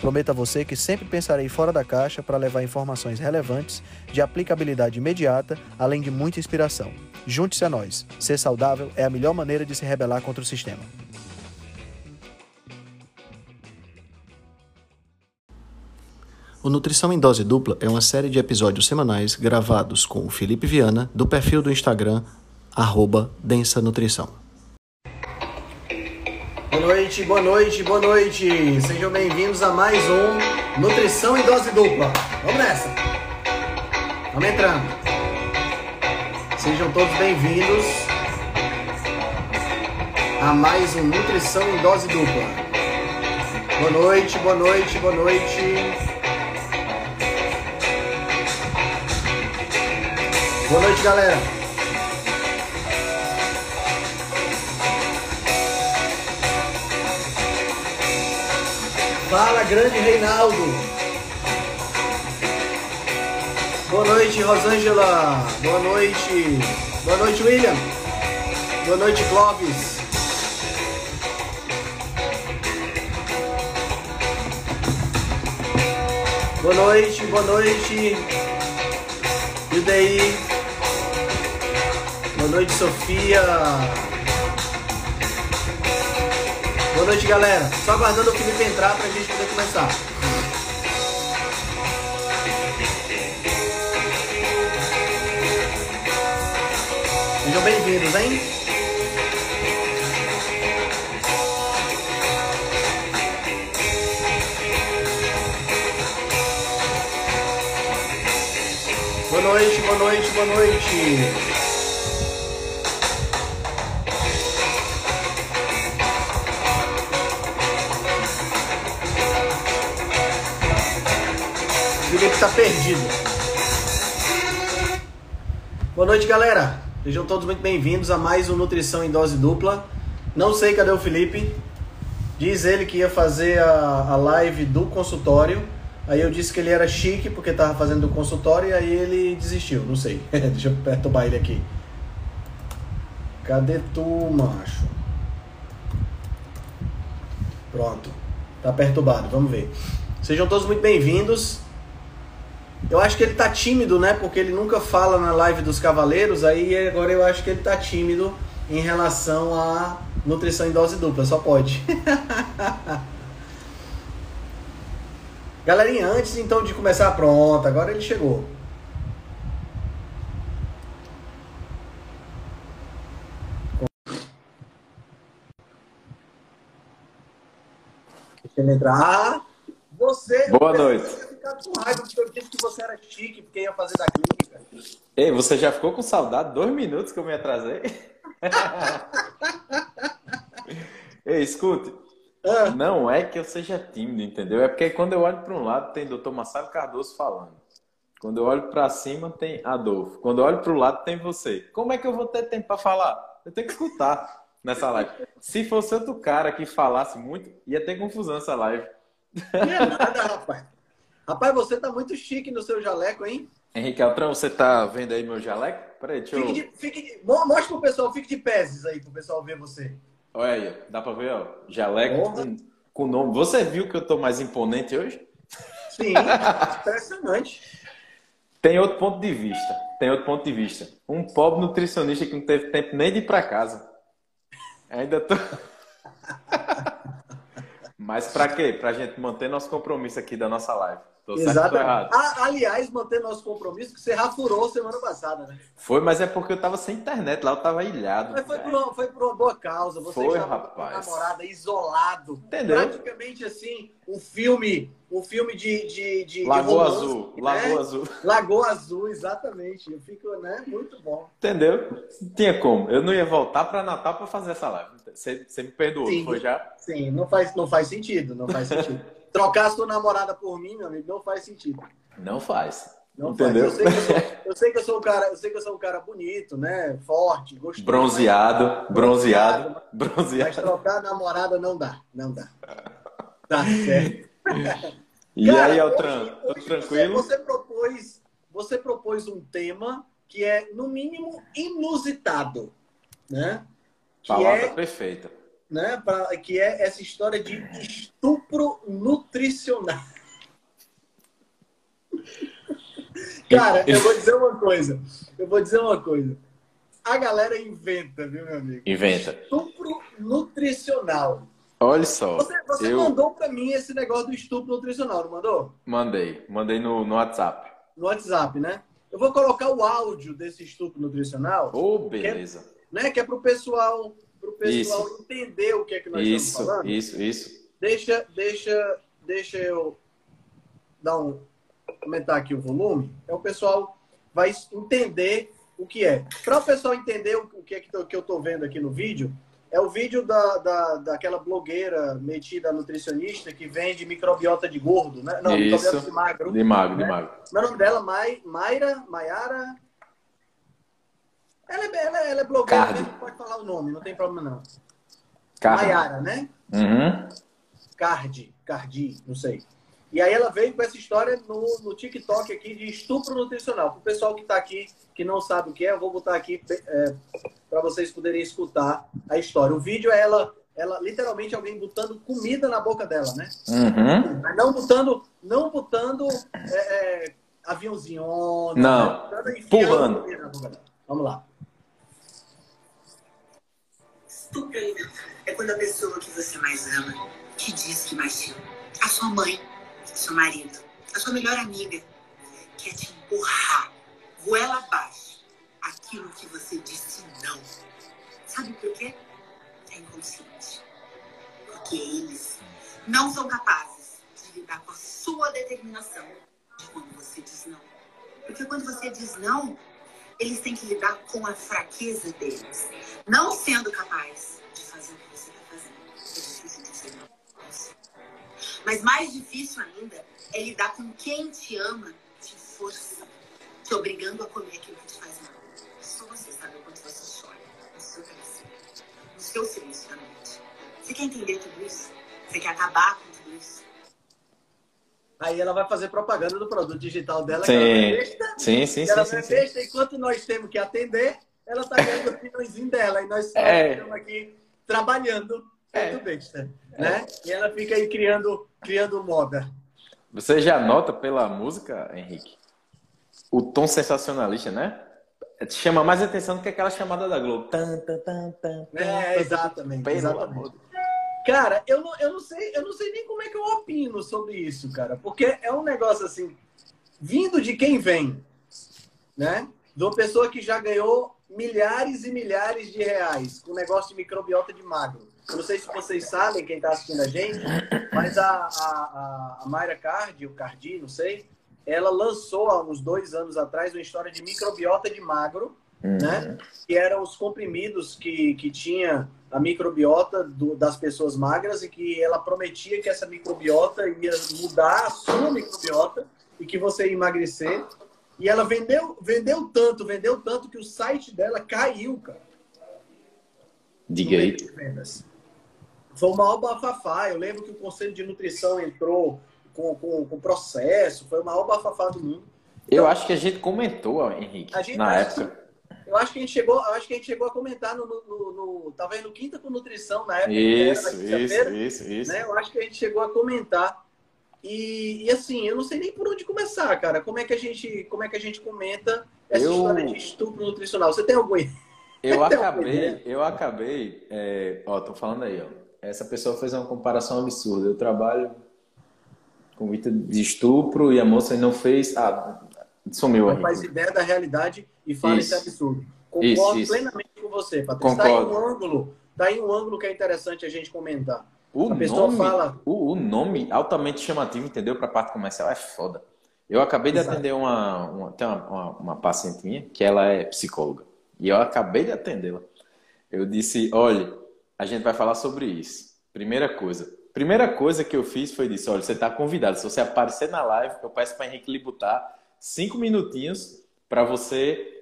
Prometo a você que sempre pensarei fora da caixa para levar informações relevantes, de aplicabilidade imediata, além de muita inspiração. Junte-se a nós. Ser saudável é a melhor maneira de se rebelar contra o sistema. O Nutrição em Dose Dupla é uma série de episódios semanais gravados com o Felipe Viana, do perfil do Instagram, arroba Densa Nutrição. Boa noite, boa noite, boa noite. Sejam bem-vindos a mais um Nutrição em Dose Dupla. Vamos nessa. Vamos entrando. Sejam todos bem-vindos a mais um Nutrição em Dose Dupla. Boa noite, boa noite, boa noite. Boa noite, galera. Fala, grande Reinaldo. Boa noite, Rosângela. Boa noite. Boa noite, William. Boa noite, Clóvis. Boa noite, boa noite. E daí? Boa noite, Sofia. Boa noite, galera. Só aguardando o Felipe entrar pra gente poder começar. Sejam bem-vindos, hein? Boa noite, boa noite, boa noite. Felipe tá perdido. Boa noite, galera. Sejam todos muito bem-vindos a mais um Nutrição em Dose Dupla. Não sei cadê o Felipe. Diz ele que ia fazer a, a live do consultório. Aí eu disse que ele era chique porque tava fazendo o consultório e aí ele desistiu. Não sei. Deixa eu perturbar ele aqui. Cadê tu, macho? Pronto. Tá perturbado. Vamos ver. Sejam todos muito bem-vindos. Eu acho que ele tá tímido, né? Porque ele nunca fala na live dos cavaleiros, aí agora eu acho que ele tá tímido em relação à nutrição em dose dupla, só pode. Galerinha, antes então de começar, pronto, agora ele chegou. Deixa ele entrar. Você. Boa noite. Ficar com raiva porque eu disse que você era chique, porque ia fazer da clínica. Ei, você já ficou com saudade? Dois minutos que eu me atrasei. Ei, escute. Ah. Não é que eu seja tímido, entendeu? É porque quando eu olho para um lado tem Dr. Marcelo Cardoso falando. Quando eu olho para cima tem Adolfo. Quando eu olho para o lado tem você. Como é que eu vou ter tempo para falar? Eu tenho que escutar nessa live. Se fosse outro cara que falasse muito, ia ter confusão essa live. Não é nada, rapaz. Rapaz, você tá muito chique no seu jaleco, hein? Henrique Altran, você tá vendo aí meu jaleco? Peraí, deixa eu... Fique de, fique de, mo- mostra pro pessoal, fique de pezes aí pro pessoal ver você. Olha aí, dá pra ver, ó. Jaleco com, com nome. Você viu que eu tô mais imponente hoje? Sim, impressionante. Tem outro ponto de vista. Tem outro ponto de vista. Um pobre nutricionista que não teve tempo nem de ir pra casa. Ainda tô. Mas pra quê? Pra gente manter nosso compromisso aqui da nossa live. Tô Exatamente. Ah, aliás, manter nosso compromisso, que você rafurou semana passada, né? Foi, mas é porque eu tava sem internet lá, eu tava ilhado. Mas foi por, uma, foi por uma boa causa. Você Foi, estava com rapaz. namorada isolado. Entendeu? Praticamente assim, um filme, um filme de, de, de, Lagoa romance, Azul, né? Lagoa Azul. Lagoa Azul, exatamente. Eu fico, né? Muito bom. Entendeu? Não tinha como. Eu não ia voltar pra Natal pra fazer essa live. Você, você me perdoou, Sim. foi já? Sim, não faz, não faz sentido, não faz sentido. Trocar a sua namorada por mim, meu amigo, não faz sentido. Não faz. Não Entendeu? Eu sei, eu, sou, eu, sei que eu sou um cara, eu sei que eu sou um cara bonito, né? Forte, gostoso. Bronzeado, bronzeado, bronzeado. Mas trocar namorada não dá, não dá. Tá certo. E cara, aí, Altran, tranquilo? Você, você, propôs, você propôs um tema que é, no mínimo, inusitado, né? Que Palavra é, perfeita. Né, pra, que é essa história de estupro nutricional. Cara, eu vou dizer uma coisa. Eu vou dizer uma coisa. A galera inventa, viu, meu amigo? Inventa. Estupro nutricional. Olha só. Você, você eu... mandou para mim esse negócio do estupro nutricional, não mandou? Mandei. Mandei no, no WhatsApp. No WhatsApp, né? Eu vou colocar o áudio desse estupro nutricional. Oh, beleza. Que é, né, que é pro pessoal, pro pessoal isso. entender o que é que nós isso, estamos falando. Isso, isso, Deixa, deixa, deixa eu dar um aumentar aqui o volume. É o pessoal vai entender o que é. Para o pessoal entender o que é que eu estou vendo aqui no vídeo, é o vídeo da, da, daquela blogueira metida nutricionista que vende microbiota de gordo, né? Não, Isso. microbiota de magro. De magro, né? de magro. Meu nome dela, Mai, Mayra, Maiara. Ela é, ela, ela é blogueira, Cardi. pode falar o nome, não tem problema não. Cardi. Maiara, né? Uhum. Cardi, Cardi, não sei. E aí ela veio com essa história no, no TikTok aqui de estupro nutricional. Para o pessoal que está aqui, que não sabe o que é, eu vou botar aqui é, para vocês poderem escutar a história. O vídeo é ela, ela literalmente alguém botando comida na boca dela, né? Uhum. Mas não botando, não botando é, é, aviãozinho. Não, né? pulando. Vamos lá. É quando a pessoa que você mais ama te diz que mais te ama. A sua mãe seu marido, a sua melhor amiga, quer te empurrar goela abaixo aquilo que você disse não. Sabe por quê? É inconsciente. Porque eles não são capazes de lidar com a sua determinação de quando você diz não. Porque quando você diz não, eles têm que lidar com a fraqueza deles, não sendo capaz de fazer o que você está fazendo. É difícil. Mas mais difícil ainda é lidar com quem te ama, te força, te obrigando a comer aquilo que te faz mal. Só você sabe o quanto você chora no seu coração, no seu silêncio da noite. Você quer entender tudo isso? Você quer acabar com tudo isso? Aí ela vai fazer propaganda do produto digital dela, sim. que ela é besta. Sim, sim, ela sim, é besta, sim. enquanto nós temos que atender, ela está ganhando o pinhãozinho dela. E nós é. estamos aqui trabalhando é. besta. Né? E ela fica aí criando, criando moda. Você já nota pela música, Henrique, o tom sensacionalista, né? Chama mais atenção do que aquela chamada da Globo. Tan, tan, tan, tan, é, exatamente. exatamente. Cara, eu não, eu, não sei, eu não sei nem como é que eu opino sobre isso, cara. Porque é um negócio assim, vindo de quem vem, né? De uma pessoa que já ganhou milhares e milhares de reais com negócio de microbiota de magro. Eu não sei se vocês sabem, quem está assistindo a gente, mas a, a, a Mayra Cardi, o Cardi, não sei, ela lançou há uns dois anos atrás uma história de microbiota de magro, uhum. né? Que eram os comprimidos que, que tinha a microbiota do, das pessoas magras e que ela prometia que essa microbiota ia mudar a sua microbiota e que você ia emagrecer. E ela vendeu, vendeu tanto, vendeu tanto que o site dela caiu, cara. Diga aí. Foi o maior bafafá. Eu lembro que o Conselho de Nutrição entrou com, com, com processo, foi o maior bafafá do mundo. Eu então, acho que a gente comentou, Henrique, gente, na época. Que, eu acho que a gente chegou, acho que a gente chegou a comentar no, no, no talvez no Quinta com Nutrição na época. Isso, isso, isso, isso. Né? Eu acho que a gente chegou a comentar. E, e, assim, eu não sei nem por onde começar, cara. Como é que a gente, como é que a gente comenta essa eu... história de estupro nutricional? Você tem algum Eu acabei, eu acabei, é, ó, tô falando aí, ó. Essa pessoa fez uma comparação absurda. Eu trabalho com vítima de estupro e a moça não fez. Ah, sumiu Não faz ideia da realidade e fala isso. esse absurdo. Concordo isso, plenamente com você, Patrícia. Está em um ângulo, tá em um ângulo que é interessante a gente comentar. O a pessoa nome, fala. O, o, nome altamente chamativo, entendeu? Para a parte comercial é foda. Eu acabei de Exato. atender uma, uma, tem uma, uma, uma paciente minha que ela é psicóloga. E eu acabei de atendê-la. Eu disse: olha, a gente vai falar sobre isso. Primeira coisa. Primeira coisa que eu fiz foi disso: olha, você está convidado. Se você aparecer na live, eu peço para Henrique lhe botar cinco minutinhos para você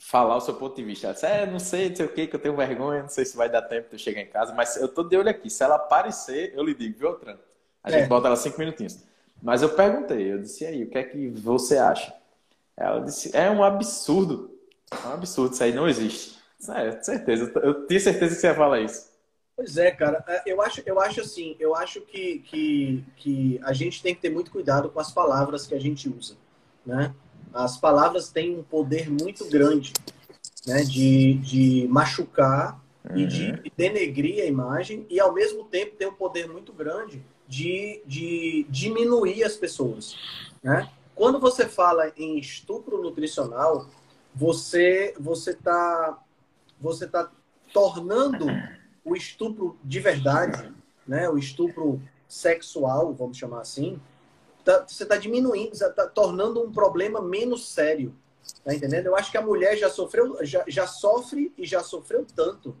falar o seu ponto de vista. Ela disse, é, não sei, não sei o que, que eu tenho vergonha, não sei se vai dar tempo de eu chegar em casa, mas eu tô de olho aqui. Se ela aparecer, eu lhe digo, viu, Tran? A gente é. bota ela cinco minutinhos. Mas eu perguntei, eu disse, aí, o que é que você acha? Ela disse, é um absurdo. É um absurdo, isso aí não existe. É, certeza. Eu tinha certeza que você ia falar isso. Pois é, cara. É, eu acho, eu acho assim, eu acho que, que, que a gente tem que ter muito cuidado com as palavras que a gente usa, né? As palavras têm um poder muito grande, né? De, de machucar uhum. e de uhum. denegrir a imagem e, ao mesmo tempo, tem um poder muito grande de, de diminuir as pessoas, né? Quando você fala em estupro nutricional, você você está você tá tornando o estupro de verdade, né? O estupro sexual, vamos chamar assim, tá, você está diminuindo, está tornando um problema menos sério. Tá entendendo? Eu acho que a mulher já sofreu, já, já sofre e já sofreu tanto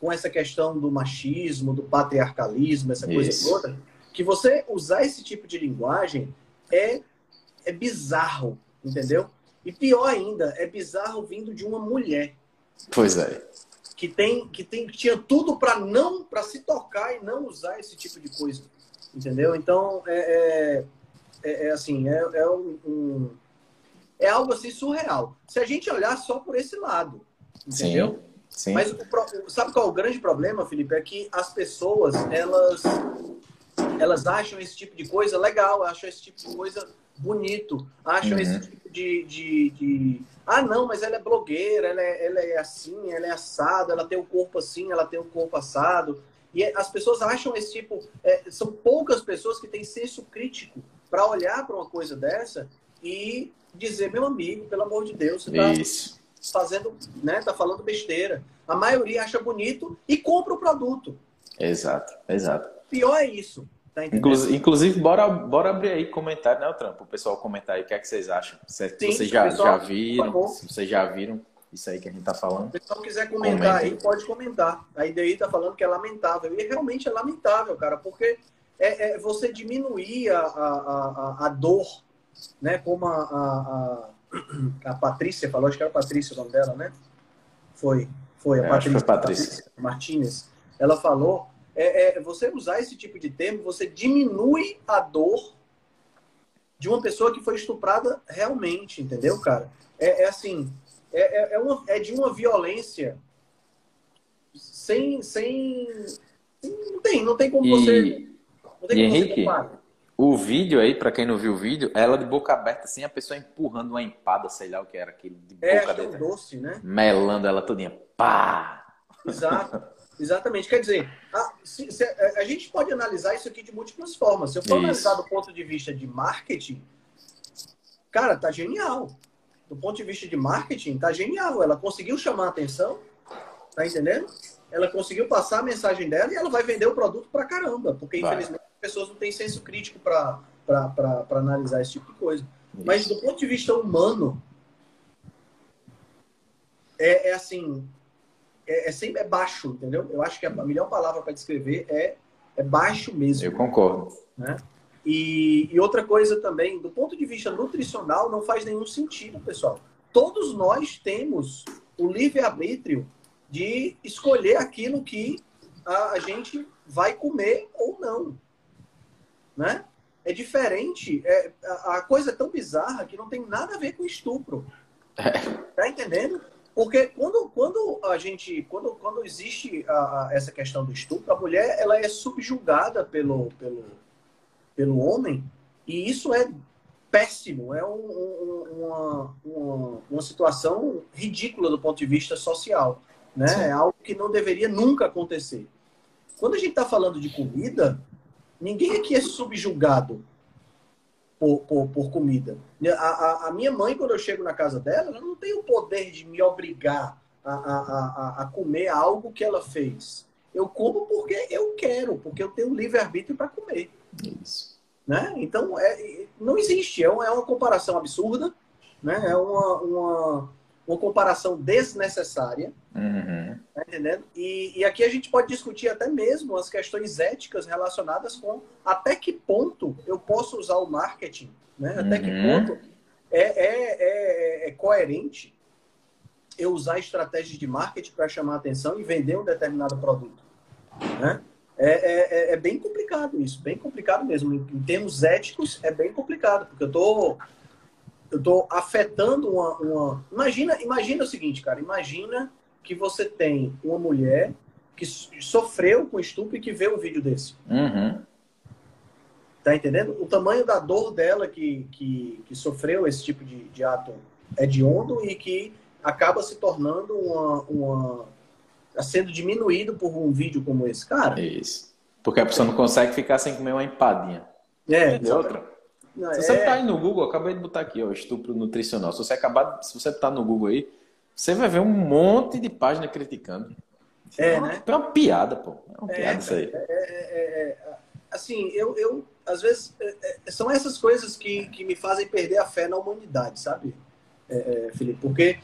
com essa questão do machismo, do patriarcalismo, essa coisa Isso. toda, que você usar esse tipo de linguagem é, é bizarro, entendeu? E pior ainda, é bizarro vindo de uma mulher. Pois é. Que tem que tem que tinha tudo para não para se tocar e não usar esse tipo de coisa, entendeu? Então é, é, é, é assim é, é um, um, é algo assim surreal. Se a gente olhar só por esse lado, entendeu? Sim, sim. Mas o, sabe qual é o grande problema, Felipe? É que as pessoas elas elas acham esse tipo de coisa legal, acham esse tipo de coisa bonito, acham uhum. esse tipo de, de, de, Ah, não, mas ela é blogueira, ela é, ela é assim, ela é assada, ela tem o corpo assim, ela tem o corpo assado. E as pessoas acham esse tipo. É, são poucas pessoas que têm senso crítico para olhar para uma coisa dessa e dizer, meu amigo, pelo amor de Deus, você está fazendo, né? Tá falando besteira. A maioria acha bonito e compra o produto. Exato, exato. Pior é isso. Tá inclusive, inclusive, bora, bora abrir aí comentário, né, o Trampo? O pessoal comentar aí o que é que vocês acham. Se Sim, vocês já, pessoal, já viram, se vocês já viram isso aí que a gente tá falando. Se o pessoal quiser comentar aí, pode comentar. A IDI tá falando que é lamentável. E realmente é lamentável, cara, porque é, é você diminuir a, a, a, a, dor, né? Como a, a, Patrícia falou, acho que era a Patrícia o nome dela, né? Foi, foi a é, Patrícia, Patrícia. Patrícia Martinez. Ela falou é, é, você usar esse tipo de termo, você diminui a dor de uma pessoa que foi estuprada realmente, entendeu, cara? É, é assim, é, é, é uma, é de uma violência sem, sem, não tem, não tem como e, você, não tem e Henrique, o vídeo aí, para quem não viu o vídeo, ela de boca aberta, assim, a pessoa empurrando uma empada, sei lá o que era aquilo, de é, boca é, doce, né? Melando ela todinha. Pá! Exato. Exatamente. Quer dizer, a, se, se, a, gente pode analisar isso aqui de múltiplas formas. Se eu for isso. analisar do ponto de vista de marketing, cara, tá genial. Do ponto de vista de marketing, tá genial. Ela conseguiu chamar a atenção, tá entendendo? Ela conseguiu passar a mensagem dela e ela vai vender o produto pra caramba. Porque, vai. infelizmente, pessoas não têm senso crítico para analisar esse tipo de coisa. Isso. Mas do ponto de vista humano, é, é assim, é, é sempre é baixo, entendeu? Eu acho que a melhor palavra para descrever é, é baixo mesmo. Eu concordo. Né? E, e outra coisa também, do ponto de vista nutricional, não faz nenhum sentido, pessoal. Todos nós temos o livre-arbítrio de escolher aquilo que a, a, gente vai comer ou não. Né? É diferente. É, a, a coisa é tão bizarra que não tem nada a ver com estupro. É. Tá entendendo? Porque quando, quando a gente, quando, quando existe a, a, essa questão do estupro, a mulher ela é subjugada pelo, pelo, pelo homem e isso é péssimo, é um, um, uma, uma, uma, situação ridícula do ponto de vista social, né? É algo que não deveria nunca acontecer. Quando a gente está falando de comida, ninguém aqui é subjugado por, por, por comida. A, a, a, minha mãe, quando eu chego na casa dela, ela não tem o poder de me obrigar a, a, a, comer algo que ela fez. Eu como porque eu quero, porque eu tenho livre-arbítrio para comer. Isso. Né? Então, é, não existe. É uma, é uma comparação absurda, né? é uma, uma, uma comparação desnecessária. Uhum. Tá entendendo? E, e aqui a gente pode discutir até mesmo as questões éticas relacionadas com até que ponto eu posso usar o marketing, né? Até uhum. que ponto é, é, é, é coerente eu usar estratégias de marketing para chamar atenção e vender um determinado produto. Né? É, é, é, é, bem complicado isso, bem complicado mesmo. Em, em, termos éticos, é bem complicado, porque eu tô, eu tô afetando uma, uma. Imagina, imagina o seguinte, cara. Imagina que você tem uma mulher que sofreu com estupro e que vê um vídeo desse. Uhum. Tá entendendo? O tamanho da dor dela que, que, que sofreu esse tipo de, de ato hediondo e que acaba se tornando uma, uma. Tá sendo diminuído por um vídeo como esse. Cara. Isso. Porque a pessoa não consegue ficar sem comer uma empadinha. É. De outra. Não, se você é... tá aí no Google, acabei de botar aqui, ó, estupro nutricional. Se você acabar, se você tá no Google aí, você vai ver um monte de página criticando. É, é uma, né? É uma piada, pô. É uma é, piada isso aí. É, é, é assim, eu, eu às vezes são essas coisas que, que me fazem perder a fé na humanidade, sabe, Felipe? Porque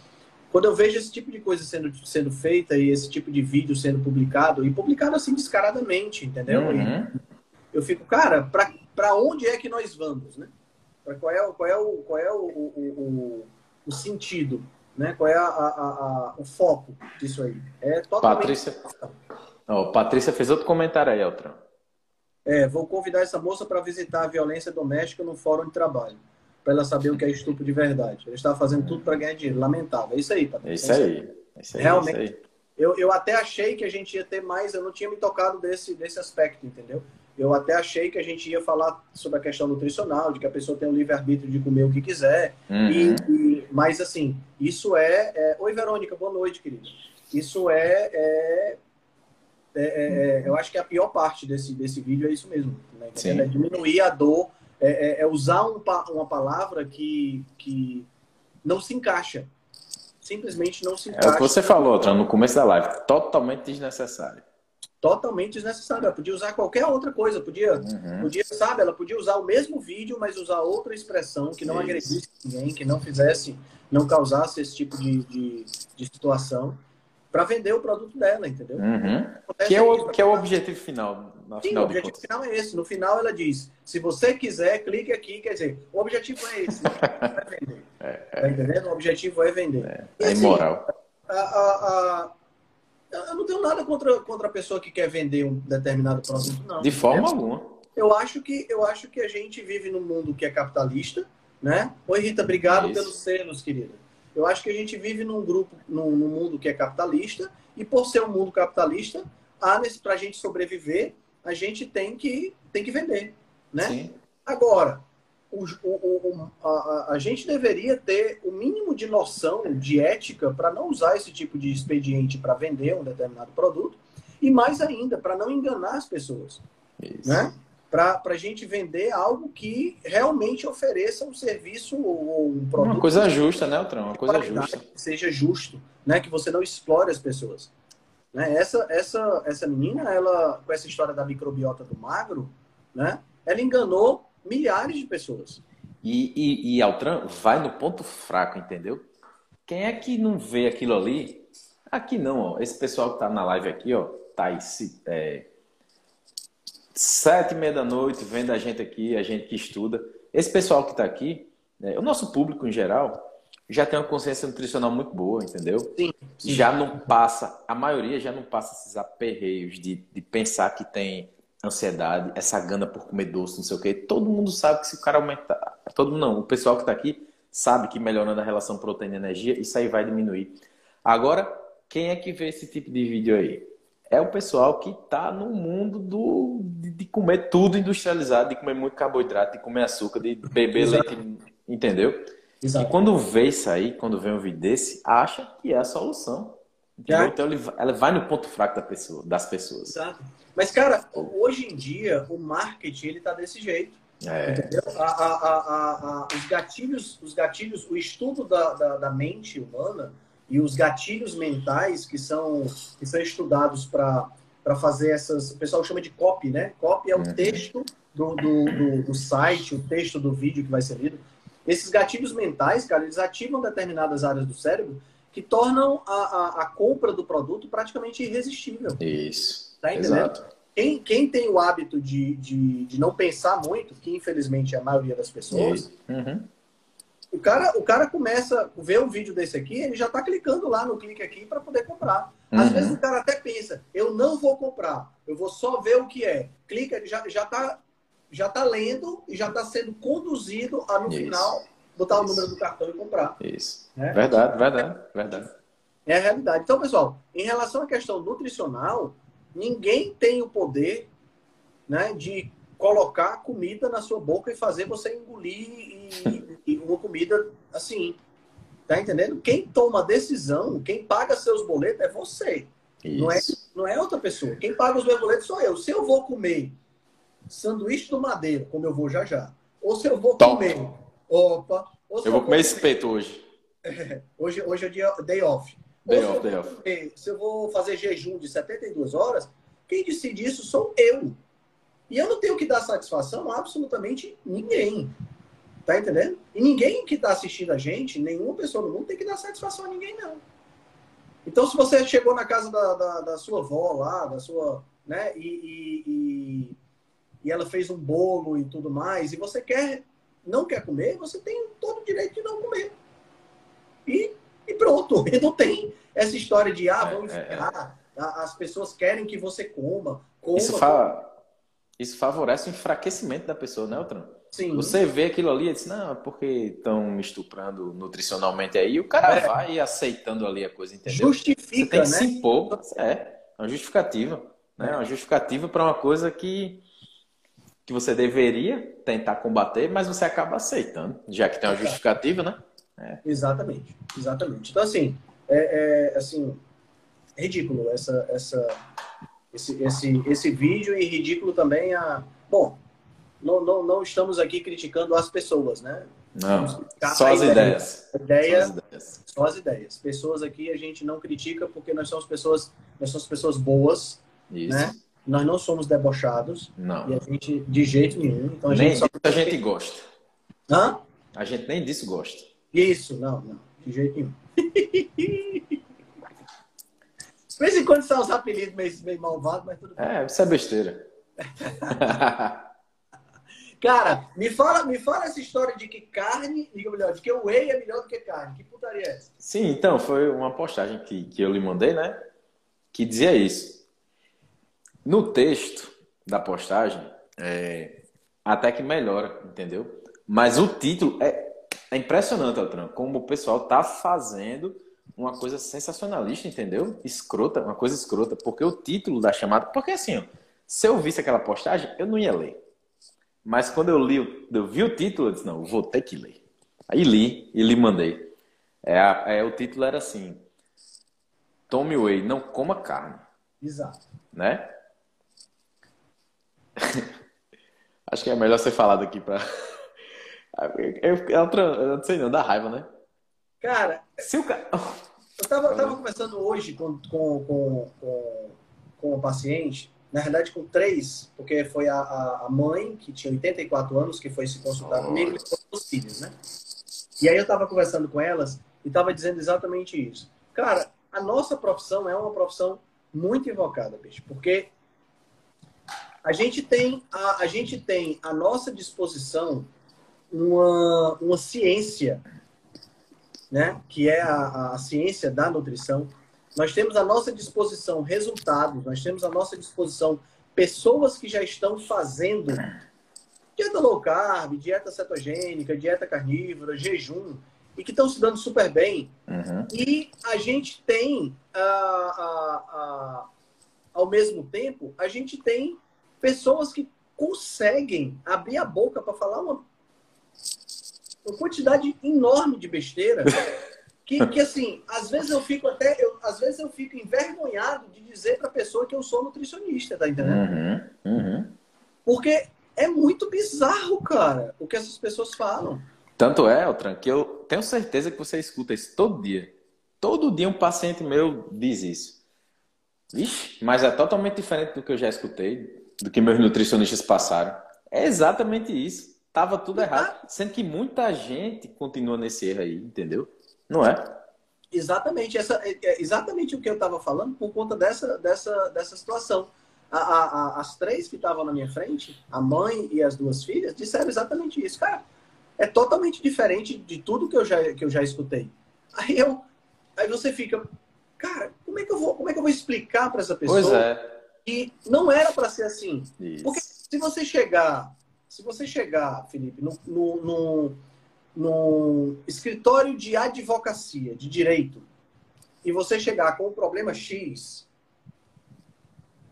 quando eu vejo esse tipo de coisa sendo, sendo feita e esse tipo de vídeo sendo publicado, e publicado assim descaradamente, entendeu? Uhum. eu fico, cara, para onde é que nós vamos, né? Pra qual é, qual é, o, qual é o, o, o, o sentido, né? Qual é a, a, a, o foco disso aí? É totalmente... Patrícia... Oh, Patrícia fez outro comentário aí, Eltran. É, vou convidar essa moça para visitar a violência doméstica no fórum de trabalho para ela saber o que é estupro de verdade. Ele estava fazendo tudo para ganhar dinheiro. Lamentável. É isso aí, Patrícia. É isso aí. É isso aí. Realmente. É isso aí. Eu, eu até achei que a gente ia ter mais, eu não tinha me tocado desse, desse aspecto, entendeu? Eu até achei que a gente ia falar sobre a questão nutricional, de que a pessoa tem o livre-arbítrio de comer o que quiser. Uhum. E, e, mas, assim, isso é, é, Oi, Verônica, boa noite, querida. Isso é, é, é, é, Eu acho que a pior parte desse, desse vídeo é isso mesmo. Né? É diminuir a dor é, é, é usar um, uma palavra que, que não se encaixa. Simplesmente não se encaixa. É o que você falou, Tran, no começo da live. Totalmente desnecessário. Totalmente desnecessário. Ela podia usar qualquer outra coisa. Podia, uhum. podia, sabe? Ela podia usar o mesmo vídeo, mas usar outra expressão que não Isso. agredisse ninguém, que não fizesse, não causasse esse tipo de, de, de situação para vender o produto dela, entendeu? Uhum. Que, é o, que é o objetivo final Sim, o objetivo final é esse. No final ela diz: se você quiser, clique aqui. Quer dizer, o objetivo é esse. é vender. É, é. Tá entendendo? O objetivo é vender. É, e, é assim, imoral. A, a, a, eu não tenho nada contra, contra a pessoa que quer vender um determinado produto, não. De forma alguma. Eu acho, que, eu acho que a gente vive num mundo que é capitalista, né? Oi, Rita, obrigado Isso. pelos selos, querida. Eu acho que a gente vive num grupo, num, num mundo que é capitalista, e por ser um mundo capitalista, há para a gente sobreviver, a gente tem que, tem que vender. Né? Sim. Agora, o, o, o, a, a, gente deveria ter o mínimo de noção de ética para não usar esse tipo de expediente para vender um determinado produto e mais ainda para não enganar as pessoas, Isso. né? Para a gente vender algo que realmente ofereça um serviço ou um produto. Uma coisa justa, né, Altran? Uma coisa justa. Que seja justo, né? Que você não explore as pessoas. Né? Essa, essa, essa menina, ela, com essa história da microbiota do magro, né? ela enganou milhares de pessoas. E, e, e Altran vai no ponto fraco, entendeu? Quem é que não vê aquilo ali? Aqui não, ó. Esse pessoal que tá na live aqui, ó, tá aí, é, sete e meia da noite, vendo a gente aqui, a gente que estuda. Esse pessoal que tá aqui, né, o nosso público em geral, já tem uma consciência nutricional muito boa, entendeu? Sim, sim. Já não passa, a maioria já não passa esses aperreios de, de pensar que tem ansiedade, essa gana por comer doce, não sei o quê. Todo mundo sabe que se o cara aumentar. Todo mundo não, o pessoal que está aqui sabe que melhorando a relação proteína-energia, isso aí vai diminuir. Agora, quem é que vê esse tipo de vídeo aí? É o pessoal que está no mundo do, de, comer tudo industrializado, de comer muito carboidrato, de comer açúcar, de beber Exato. leite, entendeu? Exato. E quando vê isso aí, quando vê um vídeo desse, acha que é a solução. É. Então ele, ela vai no ponto fraco da pessoa, das pessoas. Exato. Mas, cara, hoje em dia, o marketing ele tá desse jeito. É. A, a, a, os gatilhos, os gatilhos, o estudo da, da, da, mente humana e os gatilhos mentais que são, que são estudados para fazer essas. O pessoal chama de copy, né? Copy é o uhum. texto do, do, do, do site, o texto do vídeo que vai ser lido. Esses gatilhos mentais, cara, eles ativam determinadas áreas do cérebro que tornam a, a, a compra do produto praticamente irresistível. Isso. Tá entendendo? Exato. Quem, quem tem o hábito de, de, de não pensar muito, que infelizmente é a maioria das pessoas, uhum. o cara, o cara começa a ver um vídeo desse aqui, ele já está clicando lá no clique aqui para poder comprar. Às uhum. vezes o cara até pensa, eu não vou comprar, eu vou só ver o que é. Clica, ele já, já tá já está lendo e já está sendo conduzido a no Isso. final botar Isso. o número do cartão e comprar. Isso. Né? Verdade, verdade, verdade. É a realidade. Então, pessoal, em relação à questão nutricional, ninguém tem o poder né, de colocar comida na sua boca e fazer você engolir e, e uma comida assim. Tá entendendo? Quem toma a decisão, quem paga seus boletos é você. Não é, não é outra pessoa. Quem paga os meus boletos sou eu. Se eu vou comer sanduíche do madeiro, como eu vou já já, ou se eu vou Top. comer. Opa! eu vou, vou comer espeto hoje. É, hoje. Hoje é dia day off. Day off, day off. Se eu vou fazer jejum de 72 horas, quem decide isso sou eu. E eu não tenho que dar satisfação a absolutamente ninguém. Tá entendendo? E ninguém que está assistindo a gente, nenhuma pessoa do mundo tem que dar satisfação a ninguém, não. Então, se você chegou na casa da, da, da sua avó lá, da sua. né, e, e, e, e, ela fez um bolo e tudo mais, e você quer, não quer comer, você tem todo o direito de não comer. E, e pronto. E não tem essa história de, ah, vamos é, é, é. as pessoas querem que você coma. coma Isso fala isso favorece o enfraquecimento da pessoa, né, Otran? Sim. Você vê aquilo ali e diz, não, é porque estão me estuprando nutricionalmente aí, o cara é. vai aceitando ali a coisa, entendeu? Justifica, Você tem que né? se impor. É, é uma justificativa. Né? É. Uma justificativa para uma coisa que, que você deveria tentar combater, mas você acaba aceitando, já que tem uma justificativa, né? É. Exatamente, exatamente. Então, assim, é, é assim, ridículo essa, essa, esse, esse, esse vídeo e ridículo também a. Bom, não, não, não estamos aqui criticando as pessoas, né? Não, só as ideias. Ideia, só as ideias. Só as ideias. Pessoas aqui a gente não critica porque nós somos pessoas, nós somos pessoas boas, Isso. né? Nós não somos debochados. Não. E a gente, de jeito nenhum. Então a nem gente só... a gente gosta. Hã? A gente nem disso gosta. Isso, não, não. De jeito nenhum. De vez em quando são os apelidos meio, meio malvados, mas tudo bem. É, isso é besteira. Cara, me fala, me fala essa história de que carne, diga melhor, de que o whey é melhor do que carne. Que putaria é essa? Sim, então, foi uma postagem que, que eu lhe mandei, né? Que dizia isso. No texto da postagem, é, até que melhora, entendeu? Mas o título é, é impressionante, Altran, como o pessoal tá fazendo uma coisa sensacionalista, entendeu? Escrota, uma coisa escrota, porque o título da chamada. Porque assim, ó, se eu visse aquela postagem, eu não ia ler. Mas quando eu li, eu vi o título, eu disse, não, eu vou ter que ler. Aí li e lhe mandei. É, é, o título era assim: Tome whey, não coma carne. Exato. Né? Acho que é melhor ser falado aqui para. Eu, eu, eu, não sei não, dá raiva, né? Cara, se o cara. Eu tava, tava conversando hoje com, com, com, com, com um paciente, na verdade com três, porque foi a, a mãe, que tinha 84 anos, que foi se consultar Nossa. comigo, e os filhos, né? E aí eu tava conversando com elas e tava dizendo exatamente isso. Cara, a nossa profissão é uma profissão muito invocada, bicho, porque a gente tem a, a gente tem à nossa disposição uma, uma ciência né, que é a, a ciência da nutrição, nós temos à nossa disposição resultados, nós temos à nossa disposição pessoas que já estão fazendo dieta low carb, dieta cetogênica, dieta carnívora, jejum, e que estão se dando super bem. Uhum. E a gente tem, a, a, a, ao mesmo tempo, a gente tem pessoas que conseguem abrir a boca para falar uma uma quantidade enorme de besteira que, que assim, às vezes eu fico até, eu, às vezes eu fico envergonhado de dizer para a pessoa que eu sou nutricionista, tá entendendo? Uhum, uhum. Porque é muito bizarro, cara, o que essas pessoas falam. Tanto é, Altran, que eu tenho certeza que você escuta isso todo dia. Todo dia um paciente meu diz isso. Vixe, mas é totalmente diferente do que eu já escutei, do que meus nutricionistas passaram. É exatamente isso. Tava tudo errado. Sendo que muita gente continua nesse erro aí, entendeu? Não é? Exatamente. Essa, é, é exatamente o que eu estava falando por conta dessa, dessa, dessa situação. A, a, a, as três que estavam na minha frente, a mãe e as duas filhas, disseram exatamente isso. Cara, é totalmente diferente de tudo que eu já, que eu já escutei. Aí, eu, aí você fica, cara, como é que eu vou, como é que eu vou explicar para essa pessoa pois é. que não era para ser assim? Isso. Porque se você chegar, se você chegar, Felipe, no, no, no, no escritório de advocacia, de direito, e você chegar com um problema X,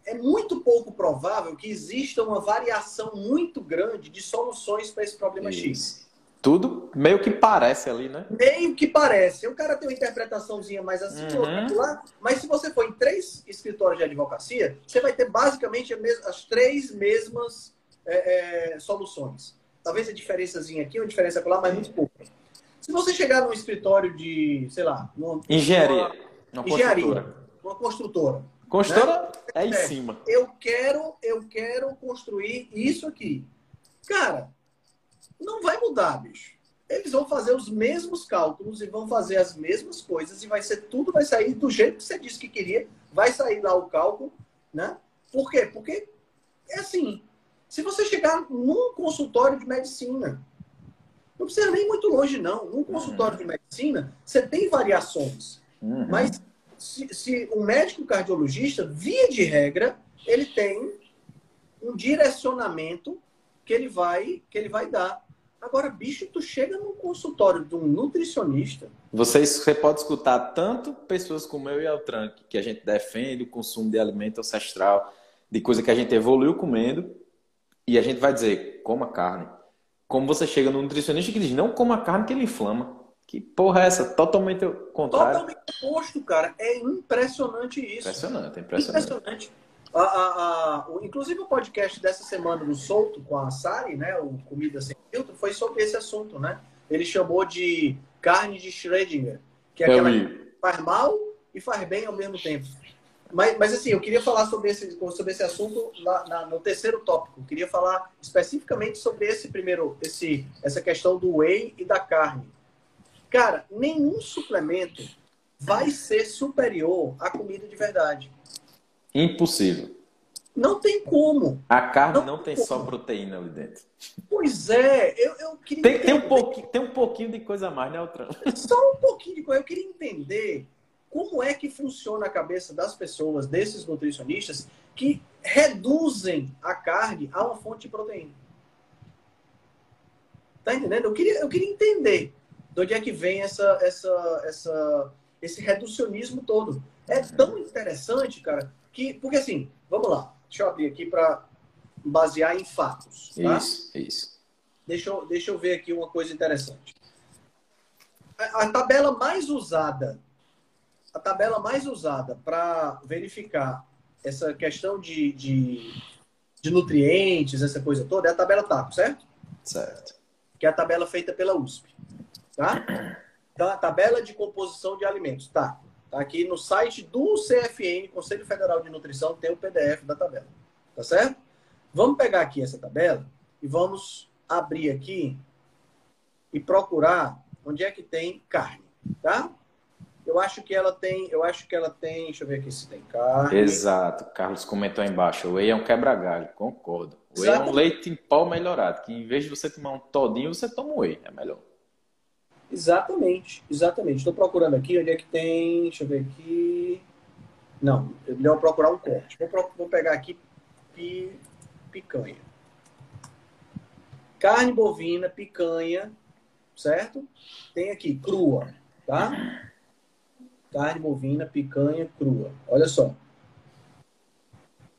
é muito pouco provável que exista uma variação muito grande de soluções para esse problema Isso. X. Tudo meio que parece ali, né? Meio que parece. O cara tem uma interpretaçãozinha mais assim, Uhum. lá. Mas se você for em três escritórios de advocacia, você vai ter basicamente as três mesmas é, é, soluções. Talvez a diferençazinha aqui, uma diferença lá, mas muito pouco. Se você chegar num escritório de, sei lá, numa, Engenharia. Uma Engenharia. construtora. numa construtora, Construtora é em É. cima. eu quero, eu quero construir isso aqui. Cara, não vai mudar, bicho. Eles vão fazer os mesmos cálculos e vão fazer as mesmas coisas e vai ser tudo vai sair do jeito que você disse que queria, vai sair lá o cálculo, né? Por quê? Porque é assim, se você chegar num consultório de medicina, não precisa nem muito longe não, num consultório de medicina, você tem variações. Uhum. Mas se, se um médico cardiologista, via de regra, ele tem um direcionamento que ele vai que ele vai dar. Agora, bicho, tu chega num consultório de um nutricionista, Vocês, você pode escutar tanto pessoas como eu e Altran, que a gente defende o consumo de alimento ancestral, de coisa que a gente evoluiu comendo, e a gente vai dizer, coma carne. Como você chega no nutricionista que diz, não coma carne que ele inflama. Que porra é essa? Totalmente o contrário. totalmente oposto, cara. É impressionante isso. Impressionante, impressionante. Impressionante. A, a- a- o- inclusive o podcast dessa semana do Solto com a Sari, né, o Comida Sem Filtro, foi sobre esse assunto, né? Ele chamou de carne de Schrödinger, que é aquela que faz mal e faz bem ao mesmo tempo. Mas, mas assim, eu queria falar sobre esse, sobre esse assunto lá, na- no terceiro tópico. Eu queria falar especificamente sobre esse primeiro, esse, essa questão do whey e da carne. Cara, nenhum suplemento vai ser superior à comida de verdade. Impossível. Não tem como. A carne Não não tem tem só proteína ali dentro. Pois é, eu, eu queria Tem, tem, um pouquinho, tem um pouquinho de coisa a mais, né, Altran? só um pouquinho de coisa. Eu queria entender como é que funciona a cabeça das pessoas, desses nutricionistas, que reduzem a carne a uma fonte de proteína. Tá entendendo? Eu queria, eu queria entender de onde é que vem essa, essa, essa, esse reducionismo todo. É tão interessante, cara, que. Porque assim, vamos lá. Deixa eu abrir aqui para basear em fatos. Tá? Isso, isso. Deixa eu, deixa eu ver aqui uma coisa interessante. A, a tabela mais usada, a tabela mais usada para verificar essa questão de, de, de nutrientes, essa coisa toda, é a tabela TACO, certo? Certo. Que é a tabela feita pela USP. Tá? Então, a tabela de composição de alimentos. Tá. Tá aqui no site do CFN, Conselho Federal de Nutrição, tem o PDF da tabela. Tá certo? Vamos pegar aqui essa tabela e vamos abrir aqui e procurar onde é que tem carne, tá? Eu acho que ela tem, eu acho que ela tem, deixa eu ver aqui se tem carne. Exato. Carlos comentou aí embaixo. O whey é um quebra-galho. Concordo. O whey é um leite em pó melhorado. Que em vez de você tomar um todinho, você toma um whey. É melhor. Exatamente, exatamente. Estou procurando aqui onde é que tem. Deixa eu ver aqui. Não, é melhor procurar um corte. Vou, vou pegar aqui pi- picanha. Carne bovina, picanha, certo? Tem aqui crua, tá? Carne bovina, picanha crua. Olha só.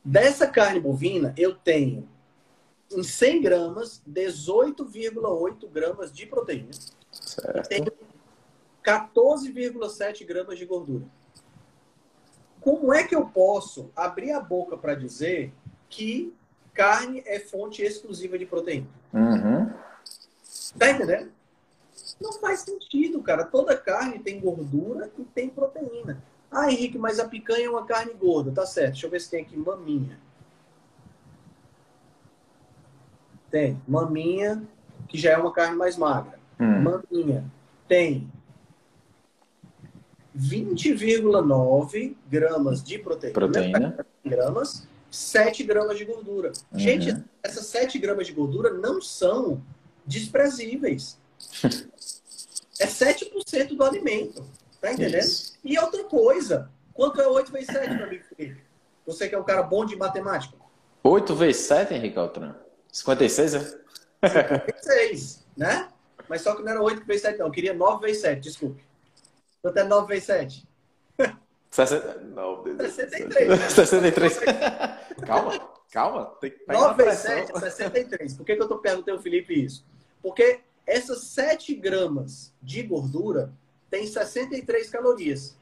Dessa carne bovina, eu tenho em 100 gramas 18,8 gramas de proteína Certo. tem 14,7 gramas de gordura. Como é que eu posso abrir a boca para dizer que carne é fonte exclusiva de proteína? Uhum. Tá entendendo? Não faz sentido, cara. Toda carne tem gordura e tem proteína. Ah, Henrique, mas a picanha é uma carne gorda. Tá certo. Deixa eu ver se tem aqui maminha. Tem. Maminha, que já é uma carne mais magra. Hum. Maminha tem 20,9 gramas de proteína, Proteína. gramas, 7 gramas de gordura. Uhum. Gente, essas 7 gramas de gordura não são desprezíveis. É 7% do alimento. Tá entendendo? Isso. E outra coisa, quanto é 8 vezes 7, meu amigo Felipe? Você que é um cara bom de matemática. 8 vezes 7, Henrique Altran? 56, é? 56, né? Mas só que não era 8 vezes 7, não. Eu queria 9 vezes 7, desculpe. Quanto é 9 vezes 7? 63. 63. calma, calma. Tem que 9 vezes 7 é 63. Por que, que eu estou perguntando ao Felipe isso? Porque essas 7 gramas de gordura tem 63 calorias.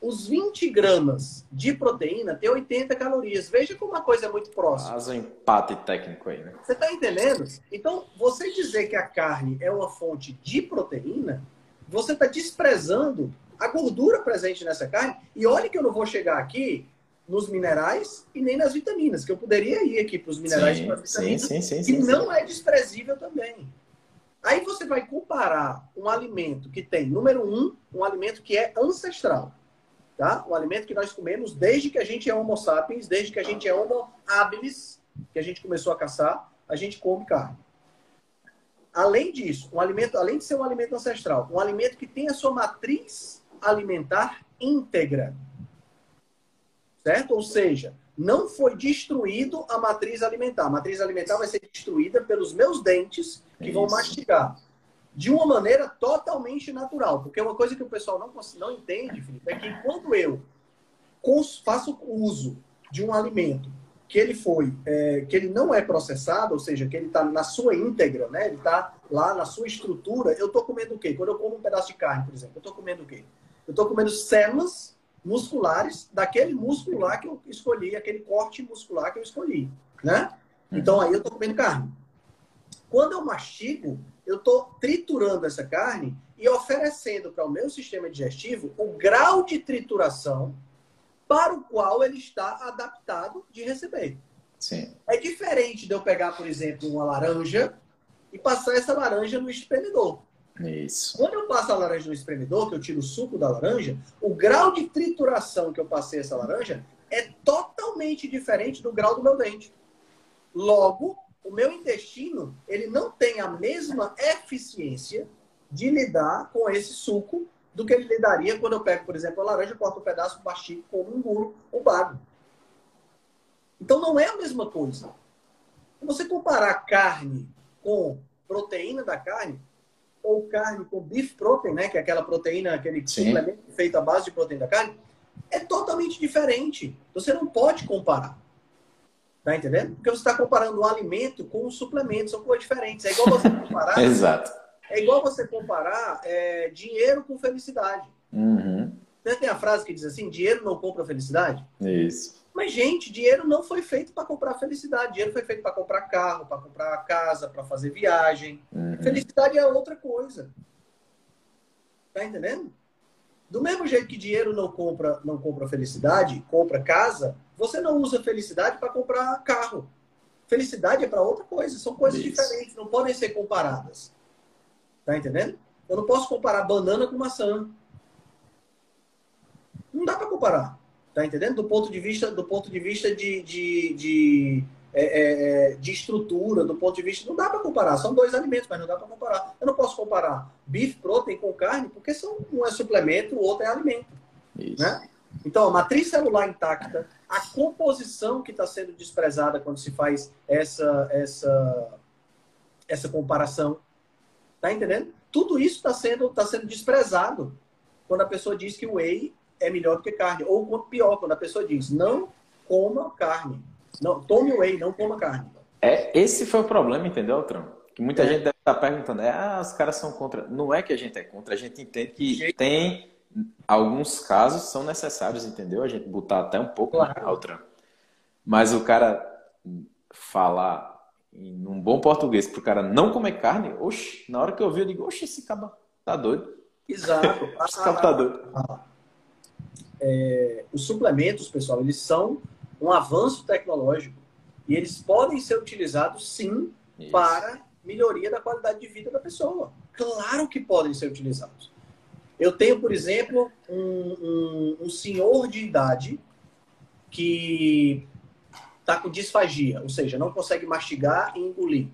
Os 20 gramas de proteína tem 80 calorias. Veja como uma coisa é muito próxima. Faz um empate técnico aí, né? Você está entendendo? Então, você dizer que a carne é uma fonte de proteína, você está desprezando a gordura presente nessa carne. E olha que eu não vou chegar aqui nos minerais e nem nas vitaminas, que eu poderia ir aqui para os minerais sim, e para as vitaminas, sim, sim, que não é desprezível também. Aí você vai comparar um alimento que tem, número um, um alimento que é ancestral. Tá? Um alimento que nós comemos desde que a gente é Homo sapiens, desde que a gente é Homo habilis, que a gente começou a caçar, a gente come carne. Além disso, um alimento, além de ser um alimento ancestral, um alimento que tem a sua matriz alimentar íntegra. Certo? Ou seja, não foi destruído a matriz alimentar. A matriz alimentar vai ser destruída pelos meus dentes que Isso. vão mastigar. De uma maneira totalmente natural. Porque uma coisa que o pessoal não, não entende, Felipe, é que quando eu faço uso de um alimento que ele foi, é, que ele não é processado, ou seja, que ele está na sua íntegra, né? Ele está lá na sua estrutura. Eu estou comendo o quê? Quando eu como um pedaço de carne, por exemplo, eu estou comendo o quê? Eu estou comendo células musculares daquele músculo lá que eu escolhi, aquele corte muscular que eu escolhi, né? Então aí eu estou comendo carne. Quando eu mastigo, eu estou triturando essa carne e oferecendo para o meu sistema digestivo o grau de trituração para o qual ele está adaptado de receber. Sim. É diferente de eu pegar, por exemplo, uma laranja e passar essa laranja no espremedor. Isso. Quando eu passo a laranja no espremedor, que eu tiro o suco da laranja, o grau de trituração que eu passei essa laranja é totalmente diferente do grau do meu dente. Logo, o meu intestino ele não tem a mesma eficiência de lidar com esse suco do que ele lidaria quando eu pego, por exemplo, a laranja, corto um pedaço, mastigo, como um gulo, um bago. Então não é a mesma coisa. Se você comparar carne com proteína da carne, ou carne com beef protein, né, que é aquela proteína, aquele Sim. suplemento feito à base de proteína da carne, é totalmente diferente. Você não pode comparar. Tá entendendo? Porque você está comparando um alimento com um suplemento, são coisas diferentes. É igual você comparar. Exato. É igual você comparar é, dinheiro com felicidade. Uhum. Você tem a frase que diz assim: dinheiro não compra felicidade? Isso. Mas, gente, dinheiro não foi feito para comprar felicidade. Dinheiro foi feito para comprar carro, para comprar casa, para fazer viagem. Uhum. Felicidade é outra coisa. Tá entendendo? Do mesmo jeito que dinheiro não compra, não compra felicidade, compra casa, você não usa felicidade para comprar carro. Felicidade é para outra coisa. São coisas Isso. diferentes, não podem ser comparadas. Tá entendendo? Eu não posso comparar banana com maçã. Não dá para comparar. Tá entendendo? Do ponto de vista, do ponto de, vista de, de, de, é, é, é de estrutura, do ponto de vista. Não dá para comparar. São dois alimentos, mas não dá para comparar. Eu não posso comparar beef protein com carne, porque são, um é suplemento, o outro é alimento. Isso. Né? Então, a matriz celular intacta, a composição que está sendo desprezada quando se faz essa, essa, essa comparação. Tá entendendo? Tudo isso está sendo, tá sendo desprezado quando a pessoa diz que o whey é melhor do que carne. Ou pior, quando a pessoa diz, não coma carne. Não, tome whey, não coma carne. É, esse foi o problema, entendeu, Trump? Que muita é. gente deve estar perguntando, é, ah, os caras são contra. Não é que a gente é contra, a gente entende que tem alguns casos são necessários, entendeu? A gente botar até um pouco claro. na outra. Mas o cara falar em um bom português pro cara não comer carne, oxe, na hora que eu vi, eu digo, oxe, esse cara tá doido. Exato. esse cara tá doido. É, os suplementos, pessoal, eles são um avanço tecnológico e eles podem ser utilizados sim Isso. para melhoria da qualidade de vida da pessoa. Claro que podem ser utilizados. Eu tenho, por exemplo, um, um, um senhor de idade que está com disfagia, ou seja, não consegue mastigar e engolir.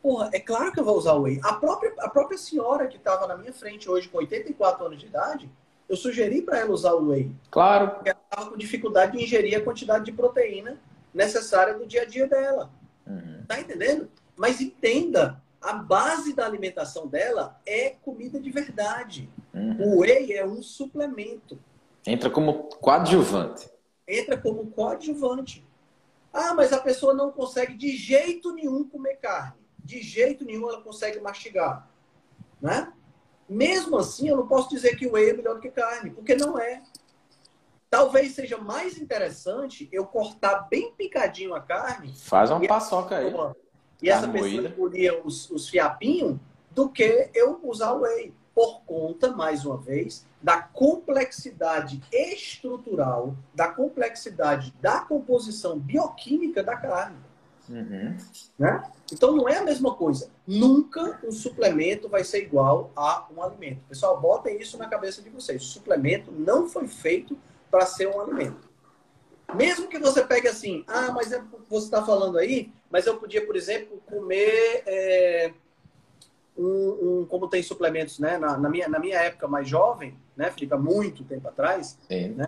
Porra, é claro que eu vou usar o whey. A própria, a própria senhora que estava na minha frente hoje, com 84 anos de idade, eu sugeri para ela usar o whey. Claro. Porque ela estava com dificuldade de ingerir a quantidade de proteína necessária do dia a dia dela. Uhum. Tá entendendo? Mas entenda, a base da alimentação dela é comida de verdade. Uhum. O whey é um suplemento. Entra como coadjuvante. Entra como coadjuvante. Ah, mas a pessoa não consegue de jeito nenhum comer carne de jeito nenhum ela consegue mastigar. Né? Mesmo assim, eu não posso dizer que o whey é melhor do que carne, porque não é. Talvez seja mais interessante eu cortar bem picadinho a carne. Faz uma paçoca aí. E essa pessoa engolir os, os fiapinhos do que eu usar o whey. Por conta, mais uma vez, da complexidade estrutural, da complexidade da composição bioquímica da carne. Uhum. Né? Então não é a mesma coisa. Nunca um suplemento vai ser igual a um alimento. Pessoal, botem isso na cabeça de vocês. O suplemento não foi feito para ser um alimento. Mesmo que você pegue assim, ah, mas é, você está falando aí, mas eu podia, por exemplo, comer é, um, um, como tem suplementos, né? Na, na, minha, na minha época mais jovem, né, Felipe, há muito tempo atrás. Sim. Né?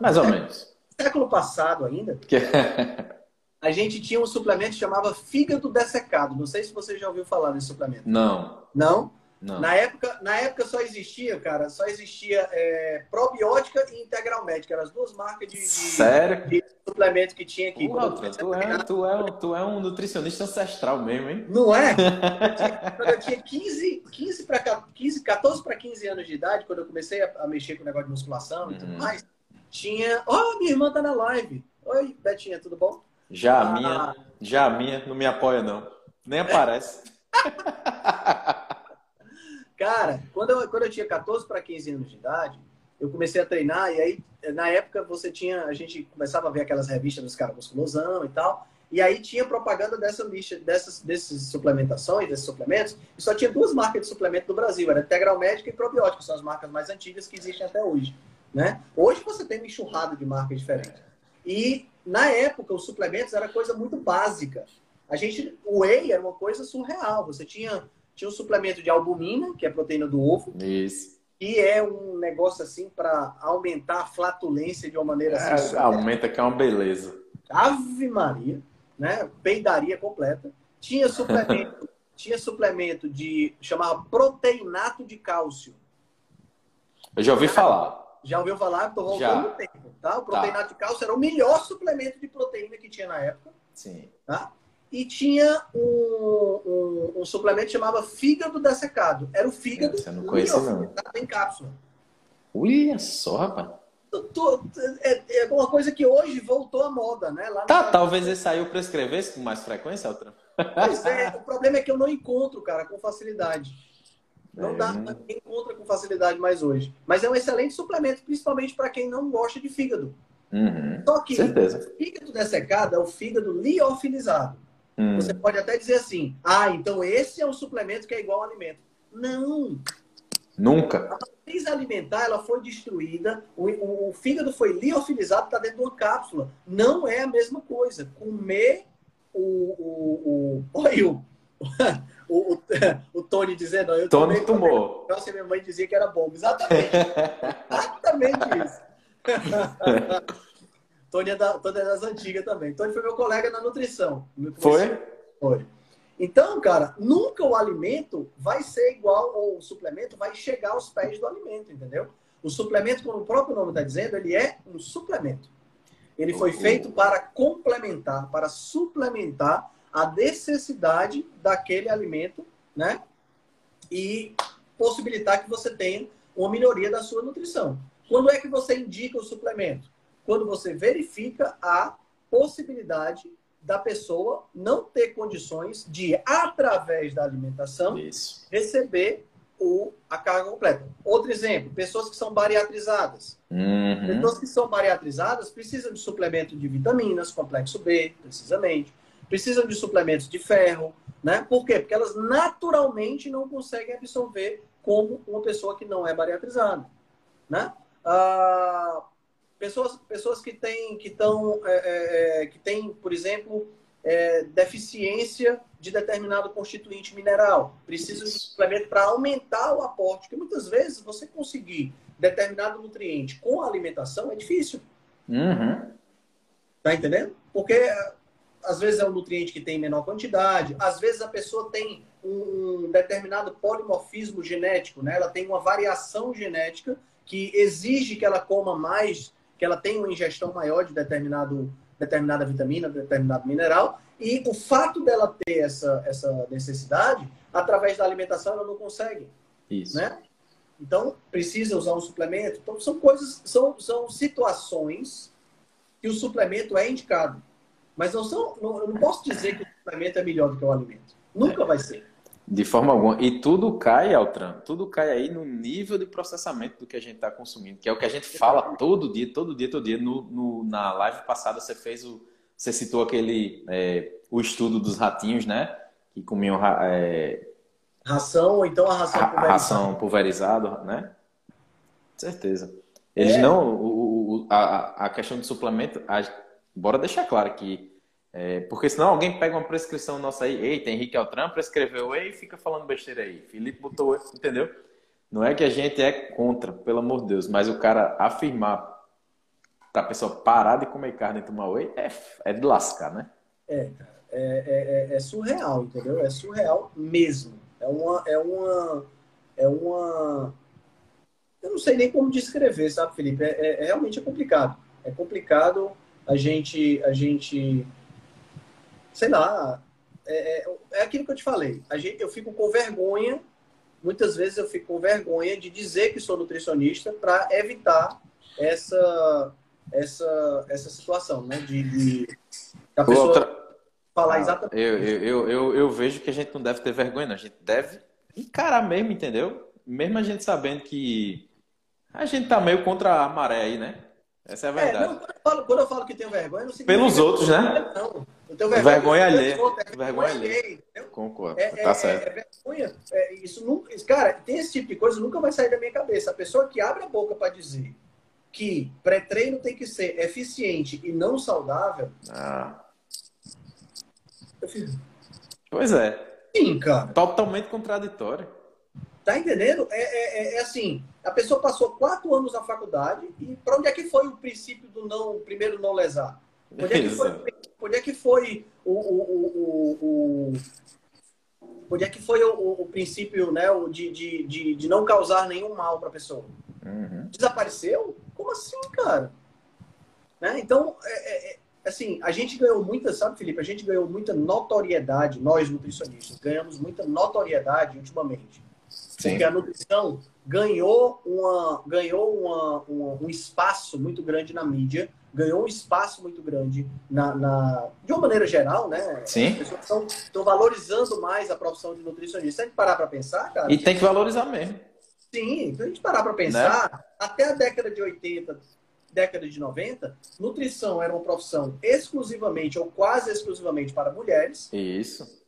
mais ou menos. Século passado ainda. a gente tinha um suplemento que chamava fígado dessecado. Não sei se você já ouviu falar nesse suplemento. Não. Não? Não. Na época, na época só existia, cara, só existia é, probiótica e integral médica. Eram as duas marcas de, de, Sério? de suplemento que tinha aqui. Pô, tu, tu, é, tu, é, tu é um nutricionista ancestral mesmo, hein? Não é? quando eu tinha 15, 15 para 15, 14 para 15 anos de idade, quando eu comecei a, a mexer com o negócio de musculação uhum. e tudo uhum. mais, tinha. Oh, minha irmã tá na live. Oi, Betinha, tudo bom? Já a minha, ah. já a minha não me apoia, não. Nem aparece. Cara, quando eu, quando eu tinha 14 para 15 anos de idade, eu comecei a treinar e aí, na época, você tinha, a gente começava a ver aquelas revistas dos caras musculosão e tal, e aí tinha propaganda dessa lista, dessas, dessas suplementações, desses suplementos, e só tinha duas marcas de suplemento no Brasil, era Integral Médica e Probiótico, são as marcas mais antigas que existem até hoje, né? Hoje você tem uma enxurrada de marcas diferentes. E na época, os suplementos era coisa muito básica. A gente, o whey era uma coisa surreal. Você tinha, tinha um suplemento de albumina, que é a proteína do ovo. Isso. E é um negócio assim para aumentar a flatulência de uma maneira assim. É, aumenta que é uma beleza. Ave Maria, né? Peidaria completa. Tinha suplemento, tinha suplemento de chamava proteinato de cálcio. Eu já ouvi falar. Já ouviu falar? Estou voltando no tempo. Tá? O proteínato tá. de cálcio era o melhor suplemento de proteína que tinha na época. Sim. Tá? E tinha um, um, um suplemento que chamava fígado dessecado. Era o fígado Você não conhece, não. em cápsula. Olha só, rapaz. É, é uma coisa que hoje voltou à moda, né? Lá tá, talvez esse aí eu prescrevesse com mais frequência, outra. Pois é, o problema é que eu não encontro, cara, com facilidade. Não é. dá, ninguém encontra com facilidade mais hoje. Mas é um excelente suplemento, principalmente para quem não gosta de fígado. Uhum. Só que Certeza. o fígado dessecado é o fígado liofilizado. Uhum. Você pode até dizer assim: ah, então esse é um suplemento que é igual ao alimento. Não. Nunca. A matriz alimentar ela foi destruída, o, o, o fígado foi liofilizado, está dentro de uma cápsula. Não é a mesma coisa. Comer o. o, o... Oi, o o, o, o Tony dizendo, eu Tony tomou. Nossa, minha mãe dizia que era bom. Exatamente. Exatamente isso. Tony, é da, Tony é das antigas também. Tony foi meu colega na nutrição. Foi? Foi. Então, cara, nunca o alimento vai ser igual, ou o suplemento vai chegar aos pés do alimento, entendeu? O suplemento, como o próprio nome está dizendo, ele é um suplemento. Ele foi feito para complementar, para suplementar a necessidade daquele alimento, né? E possibilitar que você tenha uma melhoria da sua nutrição. Quando é que você indica o suplemento? Quando você verifica a possibilidade da pessoa não ter condições de, através da alimentação, Isso. receber o, a carga completa. Outro exemplo, pessoas que são bariatrizadas. Uhum. Pessoas que são bariatrizadas precisam de suplemento de vitaminas, complexo B, precisamente precisam de suplementos de ferro, né? Por quê? Porque elas naturalmente não conseguem absorver como uma pessoa que não é bariatrizada, né? Ah, pessoas, pessoas que têm, que estão, é, é, é, que têm, por exemplo, é, deficiência de determinado constituinte mineral. Precisa de suplemento para aumentar o aporte, porque muitas vezes você conseguir determinado nutriente com a alimentação é difícil. Uhum. Tá entendendo? Porque às vezes é um nutriente que tem menor quantidade, às vezes a pessoa tem um, determinado polimorfismo genético, né? Ela tem uma variação genética que exige que ela coma mais, que ela tenha uma ingestão maior de determinado, determinada vitamina, determinado mineral, e o fato dela ter essa, essa necessidade, através da alimentação, ela não consegue. Isso. Né? Então, precisa usar um suplemento. Então, são coisas, são, são situações que o suplemento é indicado. Mas não são, não, eu não posso dizer que o suplemento é melhor do que o alimento. Nunca vai ser. De forma alguma. E tudo cai, Altran, tudo cai aí no nível de processamento do que a gente está consumindo, que é o que a gente fala todo dia, todo dia, todo dia. No, no na live passada você fez o. Você citou aquele. É, o estudo dos ratinhos, né? Que comiam. É, ração, ou então a ração a, pulverizada. ração pulverizada, né? Certeza. Eles é. não. O, o, a, a questão do suplemento. A, bora deixar claro que é, porque senão alguém pega uma prescrição nossa aí, eita, Henrique Altran prescreveu e fica falando besteira aí. Felipe botou, entendeu? Não é que a gente é contra, pelo amor de Deus, mas o cara afirmar pra pessoa parar de comer carne e tomar whey é, é de lascar, né? É, é, é, é, surreal, entendeu? É surreal mesmo. É uma, é uma, é uma, eu não sei nem como descrever, sabe, Felipe? É, é, é realmente é complicado. É complicado a gente, a gente sei lá, é, é, é aquilo que eu te falei. A gente, eu fico com vergonha, muitas vezes eu fico com vergonha de dizer que sou nutricionista para evitar essa, essa, essa situação, né? De, de a pessoa Outra... falar ah, exatamente. Eu, eu, eu, eu, vejo que a gente não deve ter vergonha, a gente deve encarar mesmo, entendeu? Mesmo a gente sabendo que a gente tá meio contra a maré aí, né? Essa é a verdade. É, não, quando, eu falo, quando, eu falo, que tenho vergonha, não significa Pelos outros, né? Não. Eu tenho vergonha, vergonha alheia. É vergonha alheia. Concordo. É, tá é, certo. É, vergonha. É, isso nunca, cara, tem esse tipo de coisa nunca vai sair da minha cabeça. A pessoa que abre a boca para dizer que pré-treino tem que ser eficiente e não saudável. Ah. Pois é. Sim, cara. Totalmente contraditório. Tá entendendo? É, é, é, assim, a pessoa passou quatro anos na faculdade e para onde é que foi o princípio do não, primeiro não lesar? Onde é que foi, onde é que foi o, o, o, o onde é que foi o, o princípio né, de, de, de, de, não causar nenhum mal para a pessoa? Uhum. Desapareceu? Como assim, cara? Né? Então, é, é, assim, a gente ganhou muita, sabe, Felipe? A gente ganhou muita notoriedade, nós nutricionistas, ganhamos muita notoriedade ultimamente. Sim. Porque a nutrição ganhou, uma, ganhou uma, uma, um espaço muito grande na mídia, ganhou um espaço muito grande na, na de uma maneira geral, né? Sim. As pessoas estão valorizando mais a profissão de nutricionista. Tem que parar para pensar, cara. E tem que valorizar mesmo. Sim, se a gente parar para pensar, né? até a década de 80, década de 90, nutrição era uma profissão exclusivamente ou quase exclusivamente para mulheres. Isso.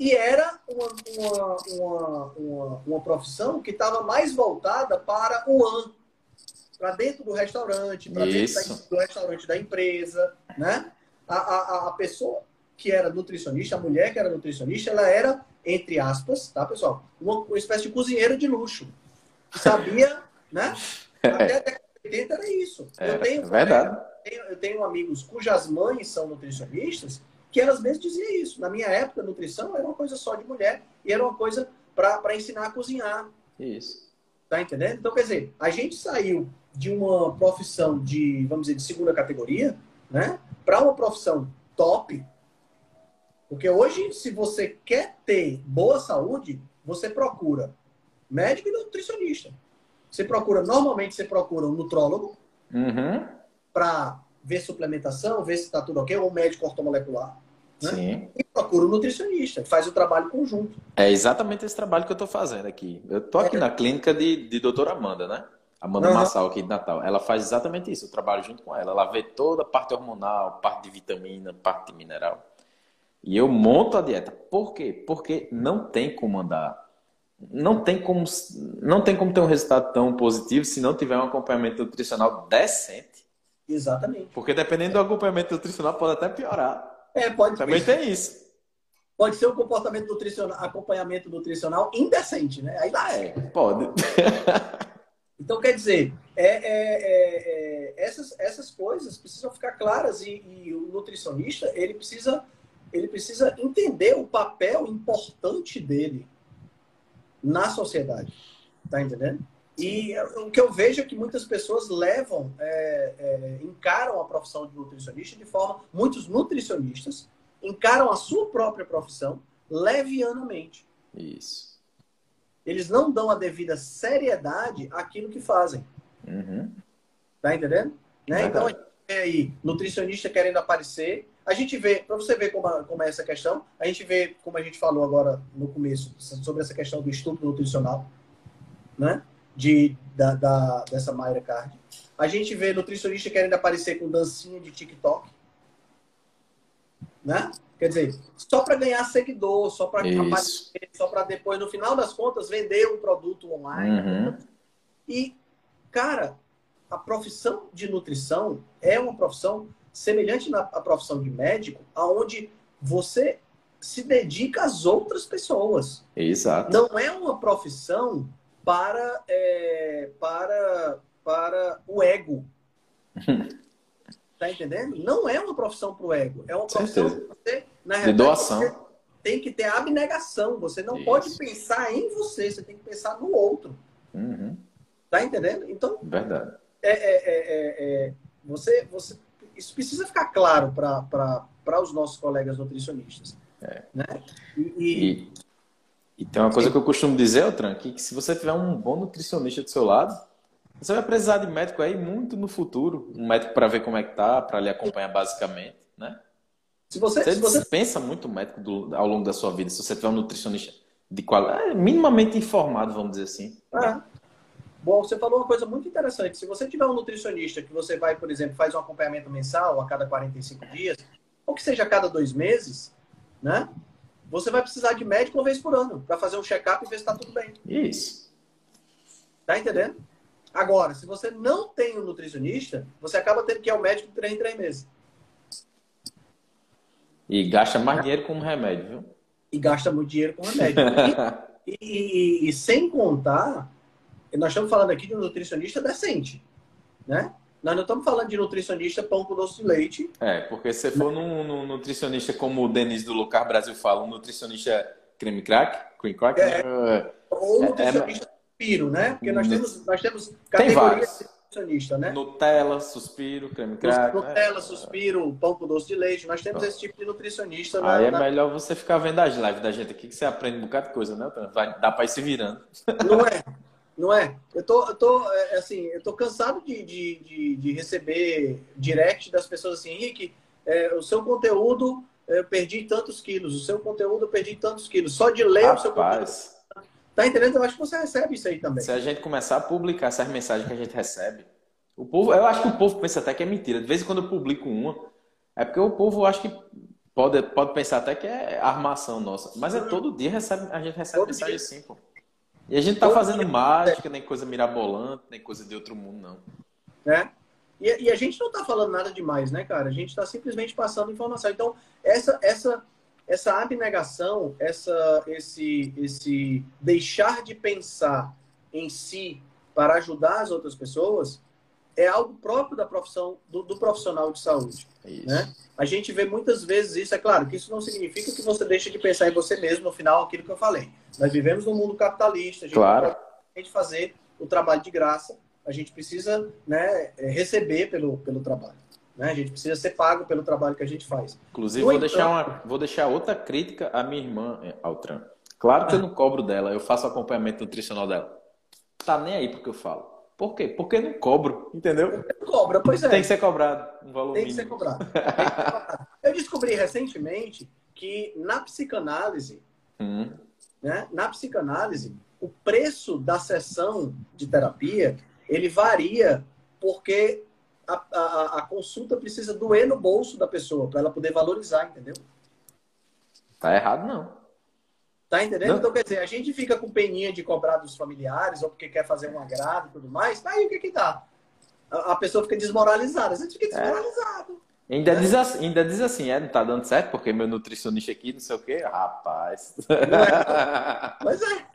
E era uma, uma, uma, uma, uma profissão que estava mais voltada para o AN, para dentro do restaurante, para dentro do restaurante da empresa, né? A, a, a pessoa que era nutricionista, a mulher que era nutricionista, ela era, entre aspas, tá, pessoal? Uma, uma espécie de cozinheira de luxo. Sabia, né? Até a década de 80 era isso. É, eu tenho, verdade. Eu tenho, eu tenho amigos cujas mães são nutricionistas que elas mesmas diziam isso. Na minha época, nutrição era uma coisa só de mulher e era uma coisa para ensinar a cozinhar. Isso. Tá entendendo? Então, quer dizer, a gente saiu de uma profissão de, vamos dizer, de segunda categoria, né, para uma profissão top. Porque hoje, se você quer ter boa saúde, você procura médico e nutricionista. Você procura, normalmente, você procura um nutrólogo uhum. para ver suplementação, ver se está tudo ok, ou médico ortomolecular. Né? Sim. E procura um nutricionista, faz o trabalho conjunto. É exatamente esse trabalho que eu estou fazendo aqui. Eu estou aqui é. na clínica de, de doutora Amanda, né? Amanda uhum. Massal aqui de Natal. Ela faz exatamente isso, eu trabalho junto com ela. Ela vê toda a parte hormonal, parte de vitamina, parte de mineral. E eu monto a dieta. Por quê? Porque não tem como andar. Não tem como, não tem como ter um resultado tão positivo se não tiver um acompanhamento nutricional decente. Exatamente. Porque dependendo do acompanhamento nutricional, pode até piorar. É, pode Também tem isso. Pode ser um comportamento nutricional, acompanhamento nutricional indecente, né? Aí lá é. Pode. Então, quer dizer, é, é, é, é, essas, essas coisas precisam ficar claras e, e, o nutricionista ele precisa, ele precisa entender o papel importante dele na sociedade. Tá entendendo? E o que eu vejo é que muitas pessoas levam, é, é, encaram a profissão de nutricionista de forma. Muitos nutricionistas encaram a sua própria profissão levianamente. Isso. Eles não dão a devida seriedade àquilo que fazem. Uhum. Tá entendendo? Né? Então, a gente vê aí nutricionista querendo aparecer. A gente vê, para você ver como, como é essa questão, a gente vê, como a gente falou agora no começo, sobre essa questão do estupro nutricional, né? De, da, da, dessa Mayra Card. A gente vê nutricionista querendo aparecer com dancinha de TikTok. Né? Quer dizer, só para ganhar seguidor, só para aparecer, só para depois, no final das contas, vender um produto online. Uhum. E, cara, a profissão de nutrição é uma profissão semelhante à profissão de médico, aonde você se dedica às outras pessoas. Exato. Não é uma profissão para, é, para, para o ego. Tá entendendo? Não é uma profissão para o ego. É uma profissão que você, na realidade, de doação. tem que ter abnegação. Você não Isso. pode pensar em você, você tem que pensar no outro. Uhum. Tá entendendo? Então. Verdade. É, é, é, é você, você, isso precisa ficar claro para os nossos colegas nutricionistas. É. Né? E, e, e, tem uma coisa que eu costumo dizer, Otran, que, que se você tiver um bom nutricionista do seu lado, você vai precisar de médico aí muito no futuro, um médico para ver como é que tá, para lhe acompanhar basicamente, né? Se você, você, se você... pensa muito médico do, ao longo da sua vida, se você tiver um nutricionista de qualidade, é minimamente informado, vamos dizer assim. É. Bom, você falou uma coisa muito interessante. Se você tiver um nutricionista que você vai, por exemplo, faz um acompanhamento mensal a cada 45 dias, ou que seja a cada dois meses, né? Você vai precisar de médico uma vez por ano para fazer um check-up e ver se está tudo bem. Isso. Tá entendendo? Agora, se você não tem um nutricionista, você acaba tendo que ir ao médico de três em três meses. E gasta mais dinheiro com remédio, viu? E gasta muito dinheiro com remédio. e, e, e, sem contar, nós estamos falando aqui de um nutricionista decente, né? Nós não estamos falando de nutricionista pão com doce de leite. É, porque se for num, num nutricionista como o Denis do Lucar Brasil fala, um nutricionista creme crack, cream crack, é, né? ou um nutricionista é, suspiro, né? Porque nós temos, nós temos categorias de nutricionista, né? Nutella, suspiro, creme crack. Né? Nutella, né? suspiro, pão com doce de leite. Nós temos esse tipo de nutricionista. Aí é melhor você ficar vendo as lives da gente aqui, que você aprende um bocado de coisa, né? Vai, dá pra ir se virando. Não é? Não é? Eu tô, eu tô é, assim, eu tô cansado de, de, de, de receber direct das pessoas assim, Henrique, é, o seu conteúdo eu perdi tantos quilos, o seu conteúdo eu perdi tantos quilos. Só de ler Rapaz. o seu conteúdo Tá entendendo? Eu acho que você recebe isso aí também. Se a gente começar a publicar essas mensagens que a gente recebe, o povo, eu acho que o povo pensa até que é mentira. De vez em quando eu publico uma, é porque o povo acho que pode, pode pensar até que é armação nossa. Mas é todo dia recebe, a gente recebe todo mensagem dia. assim, pô. E a gente tá fazendo mágica, nem coisa mirabolante, nem coisa de outro mundo, não. É. E, e a gente não tá falando nada demais, né, cara? A gente tá simplesmente passando informação. Então, essa, essa essa abnegação, essa, esse, esse deixar de pensar em si para ajudar as outras pessoas é algo próprio da profissão do, do profissional de saúde. Né? A gente vê muitas vezes isso. É claro que isso não significa que você deixa de pensar em você mesmo no final, aquilo que eu falei. Nós vivemos num mundo capitalista. A gente claro. pode fazer o trabalho de graça. A gente precisa né, receber pelo, pelo trabalho. Né? A gente precisa ser pago pelo trabalho que a gente faz. Inclusive, vou, deixar uma, vou deixar outra crítica à minha irmã, eh, Altran. Claro que eu não cobro dela, eu faço acompanhamento nutricional dela. Tá nem aí porque eu falo. Por quê? Porque não cobro, entendeu? Cobra, pois é. Tem que ser cobrado, um valor Tem que ser cobrado. Tem que ser cobrado. eu descobri recentemente que na psicanálise, hum. né, na psicanálise, o preço da sessão de terapia ele varia porque a, a, a consulta precisa doer no bolso da pessoa para ela poder valorizar, entendeu? Tá errado, não. Tá entendendo? Não. Então, quer dizer, a gente fica com peninha de cobrar dos familiares ou porque quer fazer um agrado e tudo mais, tá aí o que que dá? A, a pessoa fica desmoralizada, a gente fica é. desmoralizado. Ainda, diz assim, ainda diz assim, é, não tá dando certo porque meu nutricionista aqui, não sei o quê. Rapaz. É. Mas é.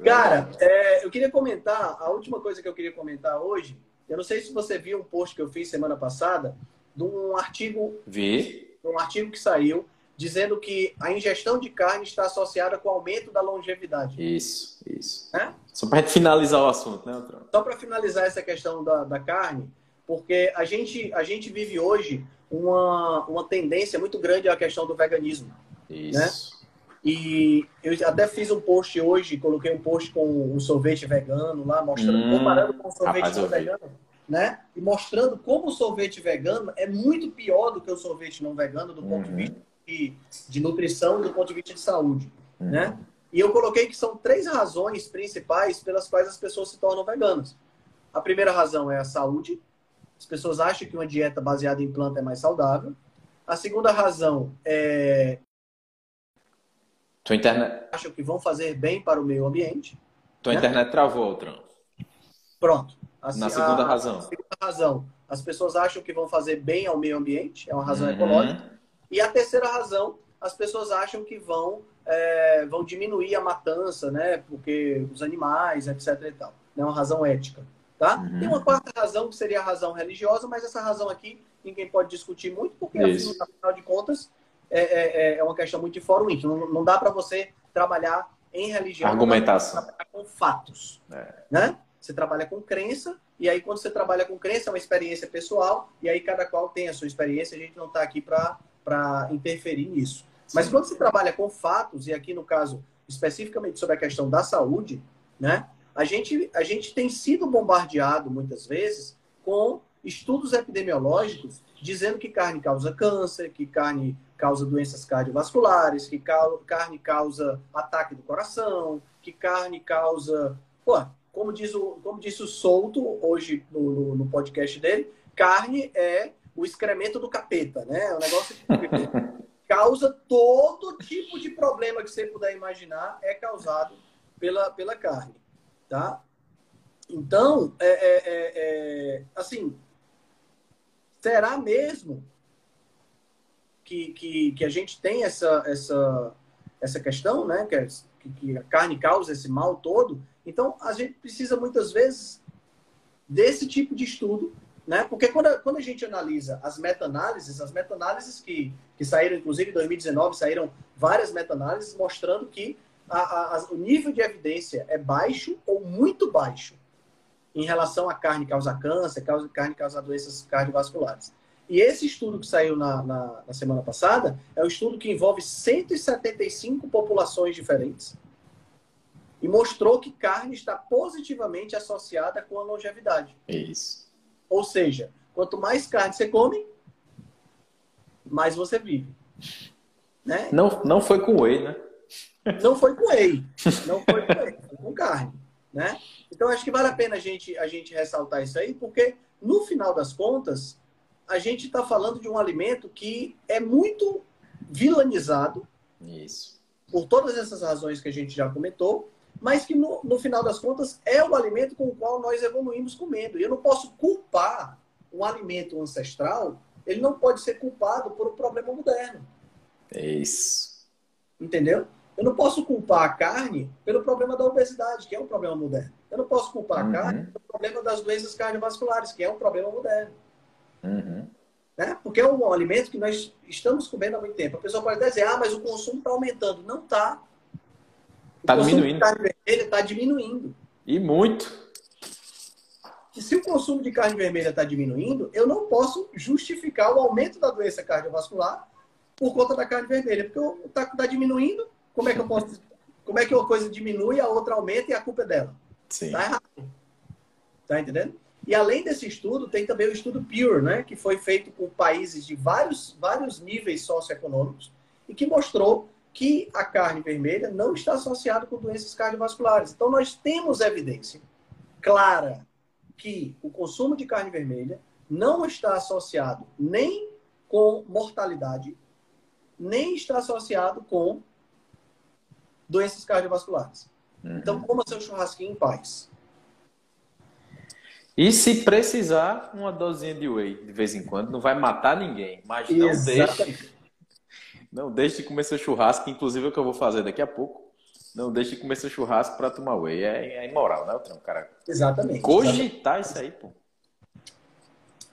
Cara, é, eu queria comentar, a última coisa que eu queria comentar hoje, eu não sei se você viu um post que eu fiz semana passada, de um artigo. Vi. Um artigo que saiu dizendo que a ingestão de carne está associada com o aumento da longevidade. Isso, isso. É? Só para finalizar o assunto, né, Antônio? Só para finalizar essa questão da, da carne, porque a gente, a gente vive hoje uma, uma tendência muito grande à questão do veganismo. Isso. Né? E eu até fiz um post hoje, coloquei um post com um sorvete vegano lá, mostrando, hum, comparando com o sorvete rapaz, vegano, né? E mostrando como o sorvete vegano é muito pior do que o sorvete não vegano do ponto de uhum. vista de, de nutrição, do ponto de vista de saúde, uhum. né? E eu coloquei que são três razões principais pelas quais as pessoas se tornam veganas. A primeira razão é a saúde. As pessoas acham que uma dieta baseada em planta é mais saudável. A segunda razão é tua internet. Acham que vão fazer bem para o meio ambiente. Tua né? internet travou, Tran. Pronto. Assim, Na segunda a, razão. A segunda razão. As pessoas acham que vão fazer bem ao meio ambiente, é uma razão uhum. ecológica. E a terceira razão, as pessoas acham que vão, é, vão diminuir a matança, né? Porque os animais, etc. e tal. É uma razão ética. Tá? Uhum. Tem uma quarta razão, que seria a razão religiosa, mas essa razão aqui ninguém pode discutir muito, porque, afinal de contas, é, é, é uma questão muito de fórum íntimo. Não, não dá para você trabalhar em religião. Argumentação. Trabalhar com fatos. É. Né? Você trabalha com crença, e aí quando você trabalha com crença, é uma experiência pessoal, e aí cada qual tem a sua experiência, a gente não está aqui para interferir nisso. Sim. Mas quando você trabalha com fatos, e aqui no caso, especificamente sobre a questão da saúde, né? A gente, a gente tem sido bombardeado muitas vezes com estudos epidemiológicos dizendo que carne causa câncer, que carne causa doenças cardiovasculares, que carne causa ataque do coração, que carne causa. Pô, como diz o, como disse o Souto hoje no, no podcast dele, carne é o excremento do capeta, né? É um negócio que causa todo tipo de problema que você puder imaginar é causado pela, pela carne, tá? Então, é, é, é, é assim, será mesmo que, que, que a gente tem essa, essa, essa questão, né? Que, que a carne causa esse mal todo. Então, a gente precisa muitas vezes desse tipo de estudo, né? Porque quando a, quando a gente analisa as meta-análises, as meta-análises que, que saíram, inclusive em 2019, saíram várias meta-análises mostrando que a, a, o nível de evidência é baixo ou muito baixo em relação à carne causa câncer, causa, carne causa doenças cardiovasculares. E esse estudo que saiu na, na, na, semana passada é um estudo que envolve 175 populações diferentes e mostrou que carne está positivamente associada com a longevidade. Isso. Ou seja, quanto mais carne você come, mais você vive. Né? Não, não foi com whey, né? Não foi com whey. Não foi com whey, foi com carne. Né? Então, acho que vale a pena a gente, a gente ressaltar isso aí, porque, no final das contas, a gente está falando de um alimento que é muito vilanizado. Isso. Por todas essas razões que a gente já comentou, mas que, no, no final das contas, é o alimento com o qual nós evoluímos comendo. E eu não posso culpar um alimento ancestral, ele não pode ser culpado por um problema moderno. É isso. Entendeu? Eu não posso culpar a carne pelo problema da obesidade, que é um problema moderno. Eu não posso culpar uhum. a carne pelo problema das doenças cardiovasculares, que é um problema moderno. Uhum. Né? Porque é um alimento que nós estamos comendo há muito tempo. A pessoa pode dizer, ah, mas o consumo está aumentando. Não está. Está diminuindo. De carne vermelha está diminuindo. E muito. E se o consumo de carne vermelha está diminuindo, eu não posso justificar o aumento da doença cardiovascular por conta da carne vermelha. Porque está tá diminuindo, como é que eu posso. Como é que uma coisa diminui, a outra aumenta e a culpa é dela? Sim. Tá errado. Tá entendendo? E além desse estudo, tem também o estudo PURE, né, que foi feito com países de vários, vários níveis socioeconômicos e que mostrou que a carne vermelha não está associada com doenças cardiovasculares. Então, nós temos evidência clara que o consumo de carne vermelha não está associado nem com mortalidade, nem está associado com doenças cardiovasculares. Uhum. Então, coma seu churrasquinho em paz. E se precisar, uma dosinha de whey de vez em quando, não vai matar ninguém. Mas não Exatamente. deixe, não deixe de comer seu churrasco, inclusive é o que eu vou fazer daqui a pouco. Não deixe de comer seu churrasco para tomar whey. É, é imoral, né, Otran? Cara, Exatamente. cogitar isso aí, pô.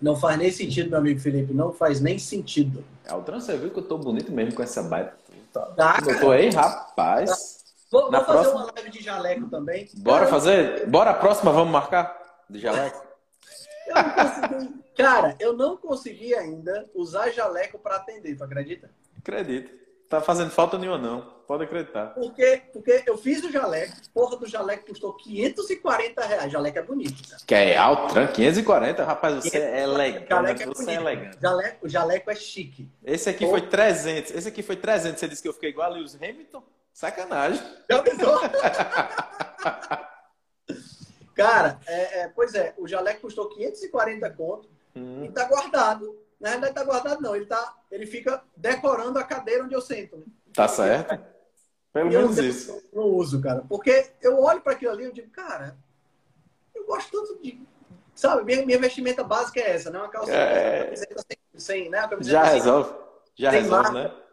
Não faz nem sentido, meu amigo Felipe. Não faz nem sentido. É, Otran, você viu que eu tô bonito mesmo com essa baita. Tá. Tá, Eu tô aí, rapaz. Vou, Na vou fazer próxima- uma live de jaleco também. Bora Cara, fazer? Bora a próxima, vamos marcar? De jaleco? Eu não consegui, cara, eu não consegui ainda usar jaleco para atender, tu acredita? Acredito. Tá fazendo falta nenhuma, não. Pode acreditar. Porque, porque eu fiz o jaleco, porra do jaleco custou 540 reais. Jaleco é bonito, cara. Que é Altran, 540. Rapaz, você é elegante. Jaleco é Você é bonito. elegante. Jaleco, o jaleco é chique. Esse aqui foi 300. Esse aqui foi 300. Você disse que eu fiquei igual a Lewis Hamilton? Sacanagem. Já pensou? Cara, é, é, pois é, o jaleco custou 540 conto Hum, e tá guardado. Na verdade, tá guardado não. Ele, tá, ele fica decorando a cadeira onde eu sento. né? tá certo. Pelo eu menos não, isso. não uso, cara. Porque eu olho para aquilo ali e eu digo, cara, eu gosto tanto de. Sabe, minha, minha vestimenta básica é essa, né? Uma calça É. uma camiseta sem, sem, né? Já sem- resolve. Já resolve, marca. né?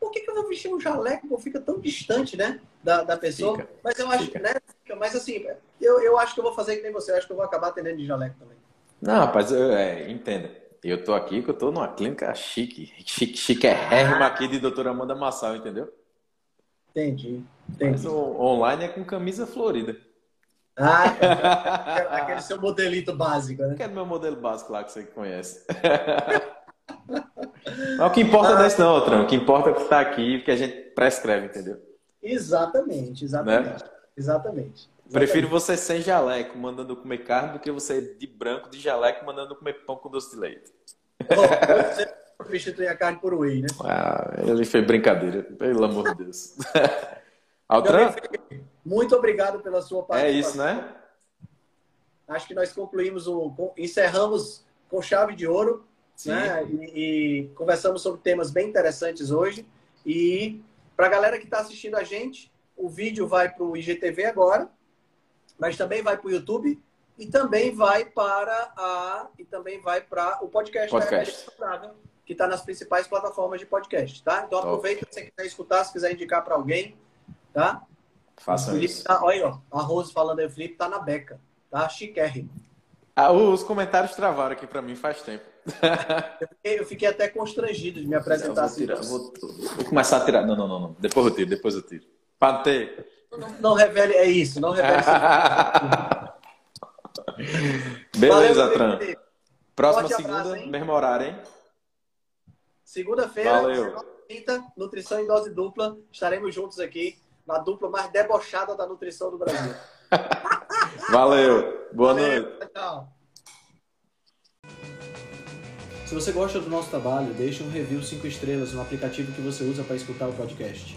Por que, que eu vou vestir um jaleco? Pô, fica tão distante, né? Da, da pessoa. Fica. Mas eu acho, Fica. né? Mas assim, eu, eu acho que eu vou fazer que nem você. Eu acho que eu vou acabar atendendo de jaleco também. Não, rapaz, eu- é, entenda. Eu tô aqui que eu tô numa clínica chique. Chique, chiquérrima aqui de doutora Amanda Massal, entendeu? Entendi. Mas Entendi. o online é com camisa florida. Ah, aquele seu modelito básico, né? Que é do meu modelo básico lá que você conhece. Mas o que importa não é isso não, Otran. O que importa é que tá aqui, que a gente prescreve, entendeu? Exatamente, exatamente. Exatamente. Prefiro você sem jaleco, mandando comer carne, do que você de branco, de jaleco, mandando comer pão com doce de leite. Ó, Você substitui a carne por whey, né? Ah, ele fez brincadeira, pelo amor de Deus. Meu Altran, Muito obrigado pela sua é participação. isso, né? Acho que nós concluímos o. encerramos com chave de ouro, Sim. né? E, e conversamos sobre temas bem interessantes hoje. E para a galera que está assistindo a gente, o vídeo vai para o IGTV agora, mas também vai para o YouTube e também vai para a e também vai para o podcast, Podcast. Que está nas principais plataformas de podcast, tá? Então Top. aproveita se você quiser escutar, se quiser indicar para alguém, tá? Felipe isso. tá, olha aí, ó, a Rose falando aí, o Felipe tá na beca, tá? Chiquérrimo. Ah, os comentários travaram aqui pra mim faz tempo. Eu fiquei, eu fiquei até constrangido de me apresentar vou, assim. tirar, vou, vou começar a tirar. Não, não, não, não. Depois eu tiro, depois eu tiro. Pra não. Não, revele, é isso, não revele. Beleza, Valeu, Tran. Felipe. Próxima Forte segunda, mesmo horário, hein? Segunda-feira, Valeu. 19h30, nutrição em dose dupla. Estaremos juntos aqui na dupla mais debochada da nutrição do Brasil. Valeu. Boa Valeu, noite. Tchau. Se você gosta do nosso trabalho, deixe um review 5 estrelas no aplicativo que você usa para escutar o podcast.